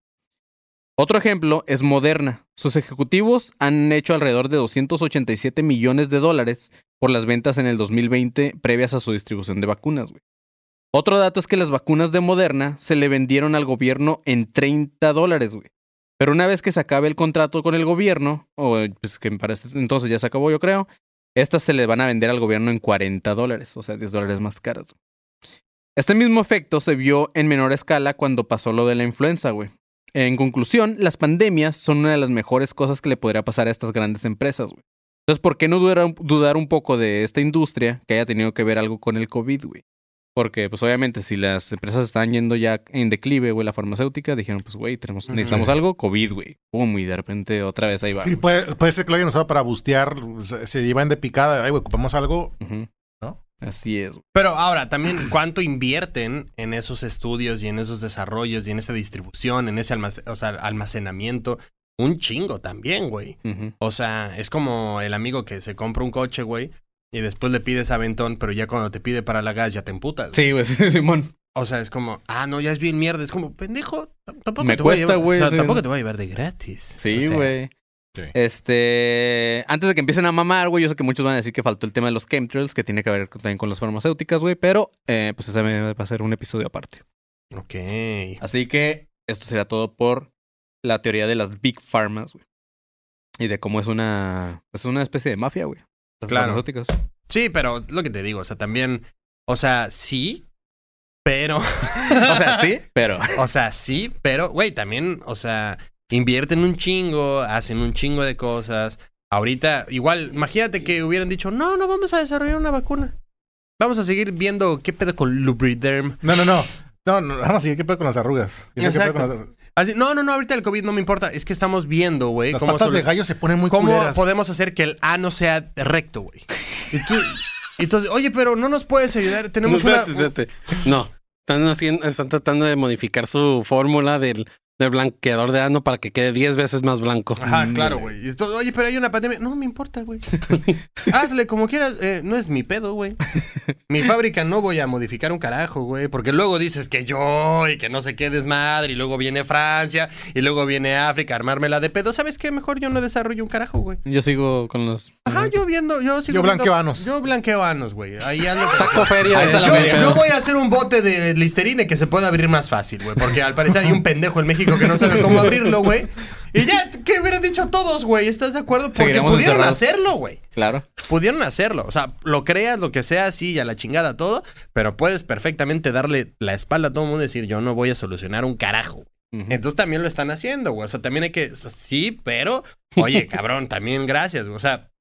Otro ejemplo es Moderna. Sus ejecutivos han hecho alrededor de 287 millones de dólares por las ventas en el 2020 previas a su distribución de vacunas, güey. Otro dato es que las vacunas de Moderna se le vendieron al gobierno en 30 dólares, güey. Pero una vez que se acabe el contrato con el gobierno, o pues que para este entonces ya se acabó, yo creo, estas se le van a vender al gobierno en 40 dólares, o sea, 10 dólares más caras. Este mismo efecto se vio en menor escala cuando pasó lo de la influenza, güey. En conclusión, las pandemias son una de las mejores cosas que le podría pasar a estas grandes empresas, güey. Entonces, ¿por qué no dudar, dudar un poco de esta industria que haya tenido que ver algo con el COVID, güey? Porque, pues obviamente, si las empresas están yendo ya en declive, güey, la farmacéutica, dijeron, pues, güey, tenemos, necesitamos algo, COVID, güey. Pum, y de repente otra vez ahí va. Sí, puede, puede ser que lo hayan usado para bustear. Se, se llevan de picada. Ay, güey, ocupamos algo. ¿No? Así es, güey. Pero ahora, también, ¿cuánto invierten en esos estudios y en esos desarrollos y en esa distribución, en ese almac- o sea, almacenamiento? Un chingo también, güey. O sea, es como el amigo que se compra un coche, güey, y después le pides aventón, pero ya cuando te pide para la gas ya te emputas. Sí, güey, (laughs) sí, Simón. O sea, es como, ah, no, ya es bien mierda. Es como, pendejo, tampoco Me te voy a cuesta, llevar- güey, o sea, sí. tampoco te voy a llevar de gratis. Sí, O sea, güey. Sí. Este, antes de que empiecen a mamar, güey, yo sé que muchos van a decir que faltó el tema de los chemtrails, que tiene que ver también con las farmacéuticas, güey, pero eh, pues ese va a ser un episodio aparte. Ok. Así que esto será todo por la teoría de las big pharmas, güey. Y de cómo es una, es una especie de mafia, güey. Las Claro. farmacéuticas. Sí, pero es lo que te digo, o sea, también O sea, sí, pero... (laughs) O sea, sí, pero. O sea, sí, pero, güey, también, o sea, invierten un chingo, hacen un chingo de cosas. Ahorita, igual, imagínate que hubieran dicho, no, no vamos a desarrollar una vacuna. Vamos a seguir viendo qué pedo con Lubriderm. No, no, no. No, no, vamos a seguir qué pedo con las arrugas. ¿Qué pedo con las- Así, no, no, no, ahorita el COVID no me importa. Es que estamos viendo, güey, Las cómo, patas de gallo se ponen muy cómo culeras. podemos hacer que el ano sea recto, güey. Y tú, entonces, oye, pero no nos puedes ayudar. Tenemos No, una... espérate, espérate. No, están, haciendo, están tratando de modificar su fórmula del, del blanqueador de ano para que quede 10 veces más blanco. Ajá, claro, güey. Oye, pero hay una pandemia. No me importa, güey. (laughs) Hazle como quieras. Eh, no es mi pedo, güey. Mi fábrica no voy a modificar un carajo, güey. Porque luego dices que yo y que no sé qué desmadre. Y luego viene Francia. Y luego viene África a armármela de pedo. ¿Sabes qué? Mejor yo no desarrollo un carajo, güey. Yo sigo con los. Ajá, yo viendo. Yo sigo Yo viendo- blanqueo anos. Yo blanqueo anos, güey. Ahí ando. (laughs) Saco feria Ahí. Yo, yo voy a hacer un bote de Listerine que se pueda abrir más fácil, güey. Porque al parecer hay un (laughs) pendejo en México que no sabe cómo (laughs) abrirlo, güey. Y ya, ¿qué hubieran dicho todos, güey? ¿Estás de acuerdo? Porque pudieron encerrados. hacerlo, güey. Claro. Pudieron hacerlo. O sea, lo creas, lo que sea, sí, y a la chingada todo. Pero puedes perfectamente darle la espalda a todo el mundo y decir, yo no voy a solucionar un carajo. Entonces también lo están haciendo, güey. O sea, también hay que. Sí, pero. Oye, (laughs) cabrón, también gracias, güey. O sea.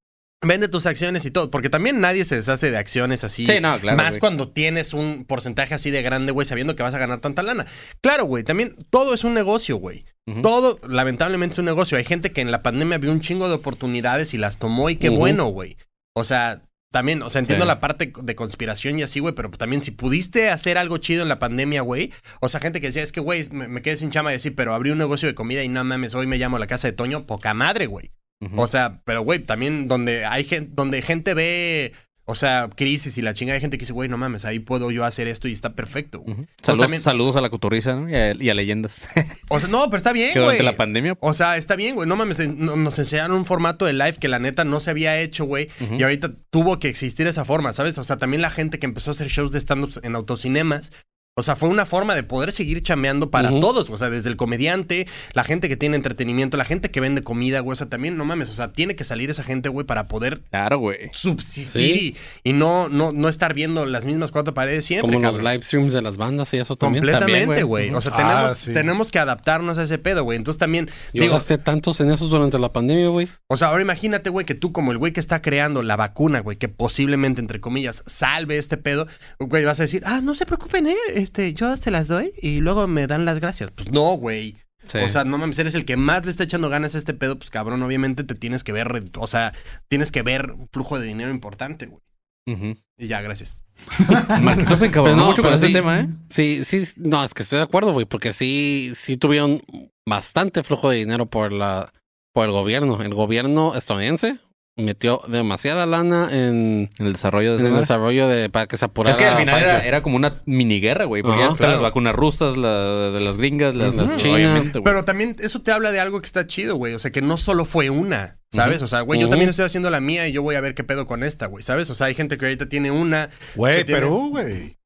Vende tus acciones y todo, porque también nadie se deshace de acciones así. Sí, no, claro, Más güey. cuando tienes un porcentaje así de grande, güey, sabiendo que vas a ganar tanta lana. Claro, güey, también todo es un negocio, güey. Todo, lamentablemente, es un negocio. Hay gente que en la pandemia vio un chingo de oportunidades y las tomó y qué bueno, güey. O sea, también, o sea, entiendo Sí. la parte de conspiración y así, güey, pero también si pudiste hacer algo chido en la pandemia, güey. O sea, gente que decía, es que, güey, me, me quedé sin chama y así, pero abrí un negocio de comida y no mames, hoy me llamo la casa de Toño, poca madre, güey. O sea, pero güey, también donde hay gente, donde gente ve, o sea, crisis y la chingada, hay gente que dice, güey, no mames, ahí puedo yo hacer esto y está perfecto. Saludos, también- saludos a la cotorriza, ¿no? Y a, y a leyendas. (laughs) O sea, no, pero está bien, güey. la pandemia. O sea, está bien, güey. No mames, nos enseñaron un formato de live que la neta no se había hecho, güey. Y ahorita tuvo que existir esa forma, ¿sabes? O sea, también la gente que empezó a hacer shows de stand-ups en autocinemas. O sea, fue una forma de poder seguir chameando para Ujú. todos. O sea, desde el comediante, la gente que tiene entretenimiento, la gente que vende comida, güey. O sea, también, no mames. O sea, tiene que salir esa gente, güey, para poder Claro, güey. subsistir Sí. y, y no, no, no estar viendo las mismas cuatro paredes siempre. Como los cabrón. live streams de las bandas y eso también. Completamente, También, güey. güey. O sea, Ah, tenemos, sí. tenemos que adaptarnos a ese pedo, güey. Entonces también, Yo digo, gasté tantos en esos durante la pandemia, güey. o sea, ahora imagínate, güey, que tú como el güey que está creando la vacuna, güey, que posiblemente, entre comillas, salve este pedo, güey, vas a decir, ah, no se preocupen, eh, este, yo se las doy y luego me dan las gracias. Pues no, güey. Sí. O sea, no mames, eres el que más le está echando ganas a este pedo, pues cabrón, obviamente te tienes que ver, o sea, tienes que ver un flujo de dinero importante, güey. Ujú. Y ya, gracias. (laughs) Marquitos se encabronó no, mucho con pero ese sí. tema, ¿eh? Sí, sí, no, es que estoy de acuerdo, güey, porque sí, sí tuvieron bastante flujo de dinero por la, por el gobierno. El gobierno estadounidense metió demasiada lana en, En el desarrollo de en el desarrollo de para que se apurara. Es que al final era, como una mini guerra, güey. Porque claro. las vacunas rusas, la de las gringas, las, Las las chinas. Pero también eso te habla de algo que está chido, güey. O sea, que no solo fue una, ¿sabes? O sea, güey, yo también estoy haciendo la mía y yo voy a ver qué pedo con esta, güey, ¿sabes? O sea, hay gente que ahorita tiene una. Güey, Perú, güey.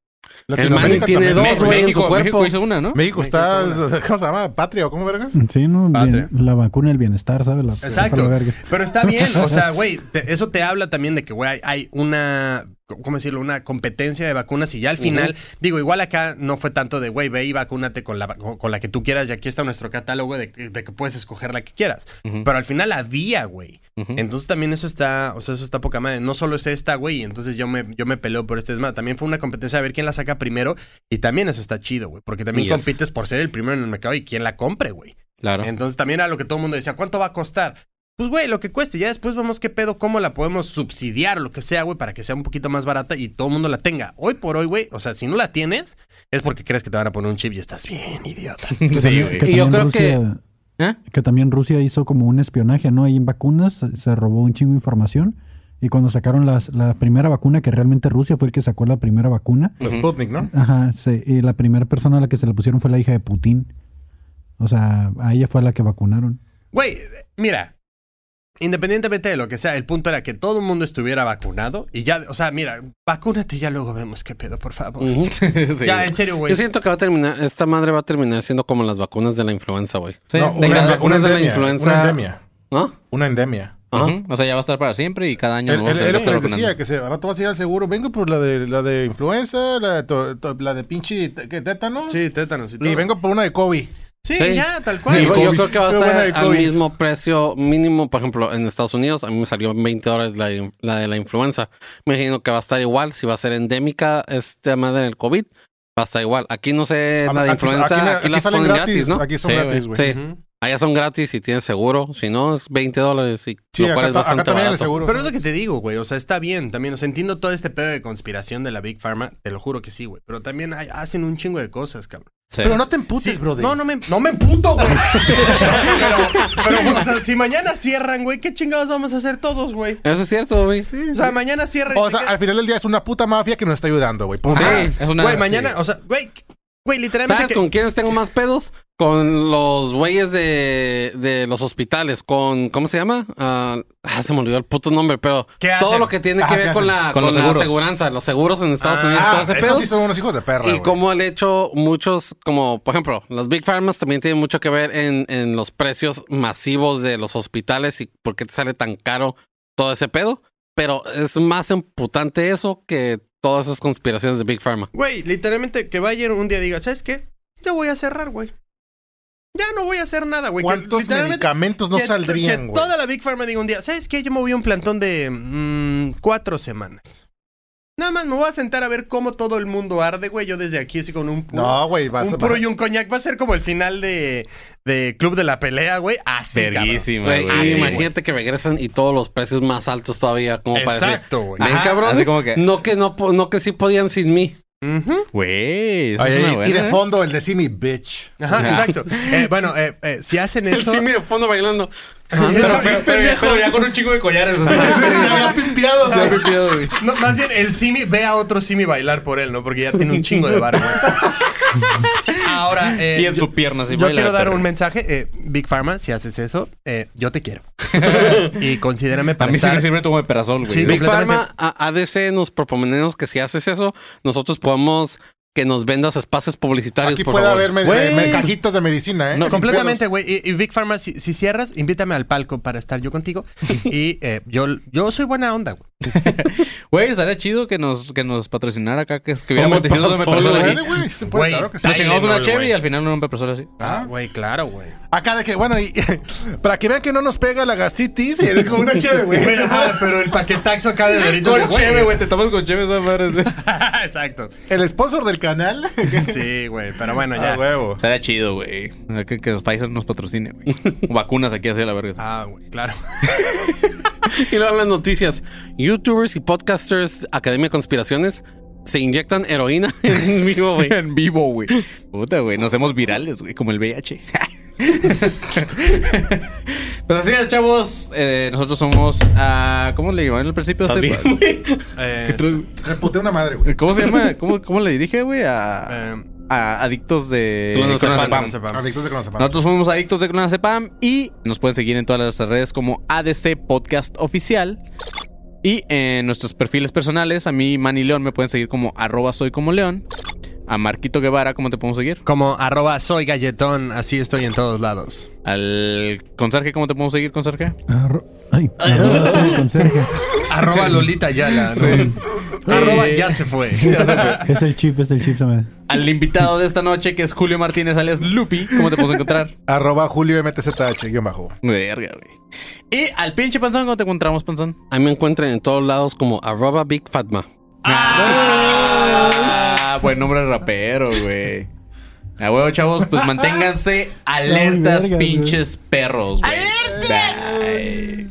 El Manny tiene dos, México, güey, en México, su cuerpo. México hizo una, ¿no? México México está, ¿cómo se llama? ¿Patria o cómo vergas? Sí, ¿no? Bien- la vacuna del bienestar, ¿sabes? La, Exacto. para la verga. Pero está bien, o sea, güey, te- eso te habla también de que, güey, hay, hay una, ¿cómo decirlo? Una competencia de vacunas y ya al final, digo, igual acá no fue tanto de, güey, ve y vacúnate con la, con, la que tú quieras y aquí está nuestro catálogo de, que- de que puedes escoger la que quieras. Pero al final había, güey. Entonces también eso está, o sea, eso está poca madre. No solo es esta, güey, entonces yo me, yo me peleo por este desmadre. También fue una competencia a ver quién la saca primero y también eso está chido, güey, porque también Yes. compites por ser el primero en el mercado y quién la compre, güey. Claro. Entonces también era lo que todo el mundo decía, ¿cuánto va a costar? Pues, güey, lo que cueste. Ya después vemos qué pedo, cómo la podemos subsidiar o lo que sea, güey, para que sea un poquito más barata y todo el mundo la tenga. Hoy por hoy, güey, o sea, si no la tienes, es porque crees que te van a poner un chip y estás bien, idiota. (laughs) Que Sí, güey. que Y yo creo Rusia, ¿Eh? que también Rusia hizo como un espionaje, ¿no? Ahí en vacunas se- robó un chingo de información. Y cuando sacaron las, la primera vacuna, que realmente Rusia fue el que sacó la primera vacuna, La Sputnik, ¿no? ajá, se- y la primera persona a la que se le pusieron fue la hija de Putin. O sea, a ella fue a la que vacunaron. Güey, mira, independientemente de lo que sea, el punto era que todo el mundo estuviera vacunado y ya, o sea, mira, vacúnate y ya luego vemos qué pedo, por favor. (laughs) Sí, ya, en serio, güey. Yo siento que va a terminar, esta madre va a terminar siendo como las vacunas de la influenza, güey. Sí, No, de una, cada- una vacunas de la influenza- Una endemia. ¿No? Una endemia. Ajá. O sea, ya va a estar para siempre y cada año a que estar les decía, que se, ahora tú vas a ir al seguro. Vengo por la de la de influenza, la de, to- to- la de pinche ¿qué, tétanos. Sí, tétanos y vengo por una de COVID. Sí, Sí. ya, tal cual. yo, yo creo que va a ser al mismo precio mínimo. Por ejemplo, en Estados Unidos a mí me salió 20 dólares la, la de la influenza. Me imagino que va a estar igual. Si va a ser endémica este madre del COVID, va a estar igual. Aquí no sé la de Aquí- influenza. aquí, Aquí, aquí las salen ponen gratis, gratis, ¿no? Aquí son Sí, gratis, güey. Sí. Ujú. Allá son gratis si tienes seguro. Si no, es 20 dólares. Y, Sí, lo cual acá, es ta- bastante acá también el barato. seguro. Pero es lo que te digo, güey. O sea, está bien también. O sea, entiendo todo este pedo de conspiración de la Big Pharma. Te lo juro que sí, güey. Pero también hay- hacen un chingo de cosas, cabrón. Sí. Pero no te emputes, Sí, brother. No, no me, no me emputo, güey. (laughs) pero, pero, o sea, si mañana cierran, güey, ¿qué chingados vamos a hacer todos, güey? Eso es cierto, güey. O sea, mañana cierran. O sea, al final del día es una puta mafia que nos está ayudando, güey. Sí. Es una... Güey, mañana, sí. o sea, güey, güey, literalmente. ¿Sabes que- con quiénes tengo más pedos? Con los güeyes de, de los hospitales. Con, ¿cómo se llama? Ah, ah, se me olvidó el puto nombre, pero ¿Qué todo hacen? lo que tiene que ¿qué ver con la, Con la aseguranza, los seguros en Estados Ah, Unidos, todo ese esos pedo. sí son unos hijos de perra, Y como han hecho muchos, como por ejemplo, las Big Pharmas también tienen mucho que ver en, en los precios masivos de los hospitales y por qué te sale tan caro todo ese pedo. Pero es más emputante eso que todas esas conspiraciones de Big Pharma. Güey, literalmente que Bayer un día diga, ¿sabes qué? Ya voy a cerrar, güey. Ya no voy a hacer nada, güey. ¿Cuántos medicamentos no que- saldrían, que güey? toda la Big Pharma diga un día, ¿sabes qué? Yo me voy a un plantón de mm, cuatro semanas. Nada más me voy a sentar a ver cómo todo el mundo arde, güey. Yo desde aquí así con un puro, No, güey, vas un puro y un coñac. Va a ser como el final de, de Club de la Pelea, güey. Así. Verguísima, Güey, güey. y sí, imagínate que regresan y todos los precios más altos todavía, como para decir, Exacto, güey. Ven, cabrones, así como que- no que no, no que sí podían sin mí. Güey, y- de ¿eh? fondo el de Me Bitch. Ajá, exacto. Eh, bueno, eh, eh, si hacen El eso... Simi de fondo bailando. Pero- pero- pero ya- pero ya con un chingo de collares. (laughs) Ya pimpeado, güey. No, más bien, el Simi ve a otro Simi bailar por él, ¿no? Porque ya tiene un chingo de bar, güey. (laughs) Ahora, eh, y en yo- su pierna. Yo quiero dar un mensaje. eh, Big Pharma, si haces eso, eh, yo te quiero. (laughs) y considérame A para mí sí me sirve como de perazol, güey. Sí, Big. Pharma, a- ADC nos proponemos que si haces eso, nosotros podamos que nos vendas espacios publicitarios, Aquí por puede favor. haber med- Güey. me- cajitas de medicina, ¿eh? No, Completamente, güey. Y, y Big Pharma, si, si cierras, invítame al palco para estar yo contigo. (laughs) y eh, yo, yo soy buena onda, güey. (laughs) Güey, estaría chido que nos, que nos patrocinara acá, que escribiéramos diciendo de aquí. güey. Nos chingamos una güey. y al final un Mepersol así. Ah, güey, claro, güey. Acá de que, bueno, y, (laughs) para que vean que no nos pega la gastritis, y con una chévere, güey. Pero el paquetaxo acá de Doritos. Con de, güey. cheve, güey. Te tomas con cheve esa madre. (laughs) Exacto. El sponsor del canal. Sí, güey. Pero bueno, ya. Ah, huevo. Estaría chido, güey. Que, que los Pfizer nos patrocine, güey. O Vacunas aquí así a la verga. Ah, güey, claro. Y luego las noticias. YouTubers y podcasters Academia de Conspiraciones se inyectan heroína (laughs) en vivo, güey. en vivo, güey. Puta, güey. Nos hacemos virales, güey, como el VIH. (laughs) pues así es, chavos. Eh, nosotros somos. ah, ¿Cómo le llamaban al principio? a este-. (laughs) Eh, Reputé una madre, güey. ¿Cómo se llama? ¿Cómo, cómo le dije, güey? A, eh, a adictos de Clonazepam. Adictos de clonazepam. Nosotros somos adictos de clonazepam y nos pueden seguir en todas nuestras redes como ADC Podcast Oficial. Y en nuestros perfiles personales, a mí, Manny León, me pueden seguir como arroba soy como León. A Marquito Guevara, ¿cómo te podemos seguir? como arroba soy galletón, así estoy en todos lados. Al conserje, ¿cómo te podemos seguir, conserje? Arro- Ay, arroba soy conserje. arroba Lolita Yala. ¿no? Arroba ya se fue. Es el chip, es el chip, me... Al invitado de esta noche, que es Julio Martínez alias Lupi, ¿cómo te podemos encontrar? (laughs) Arroba Julio MTZH, guion bajo. Verga, güey. Y al pinche panzón, ¿cómo te encontramos, panzón? Ahí me encuentran en todos lados como arroba Big Fatma. Ah, buen nombre de rapero, güey. (laughs) A huevo, chavos, pues manténganse alertas, verga, güey. pinches perros, güey. Bye.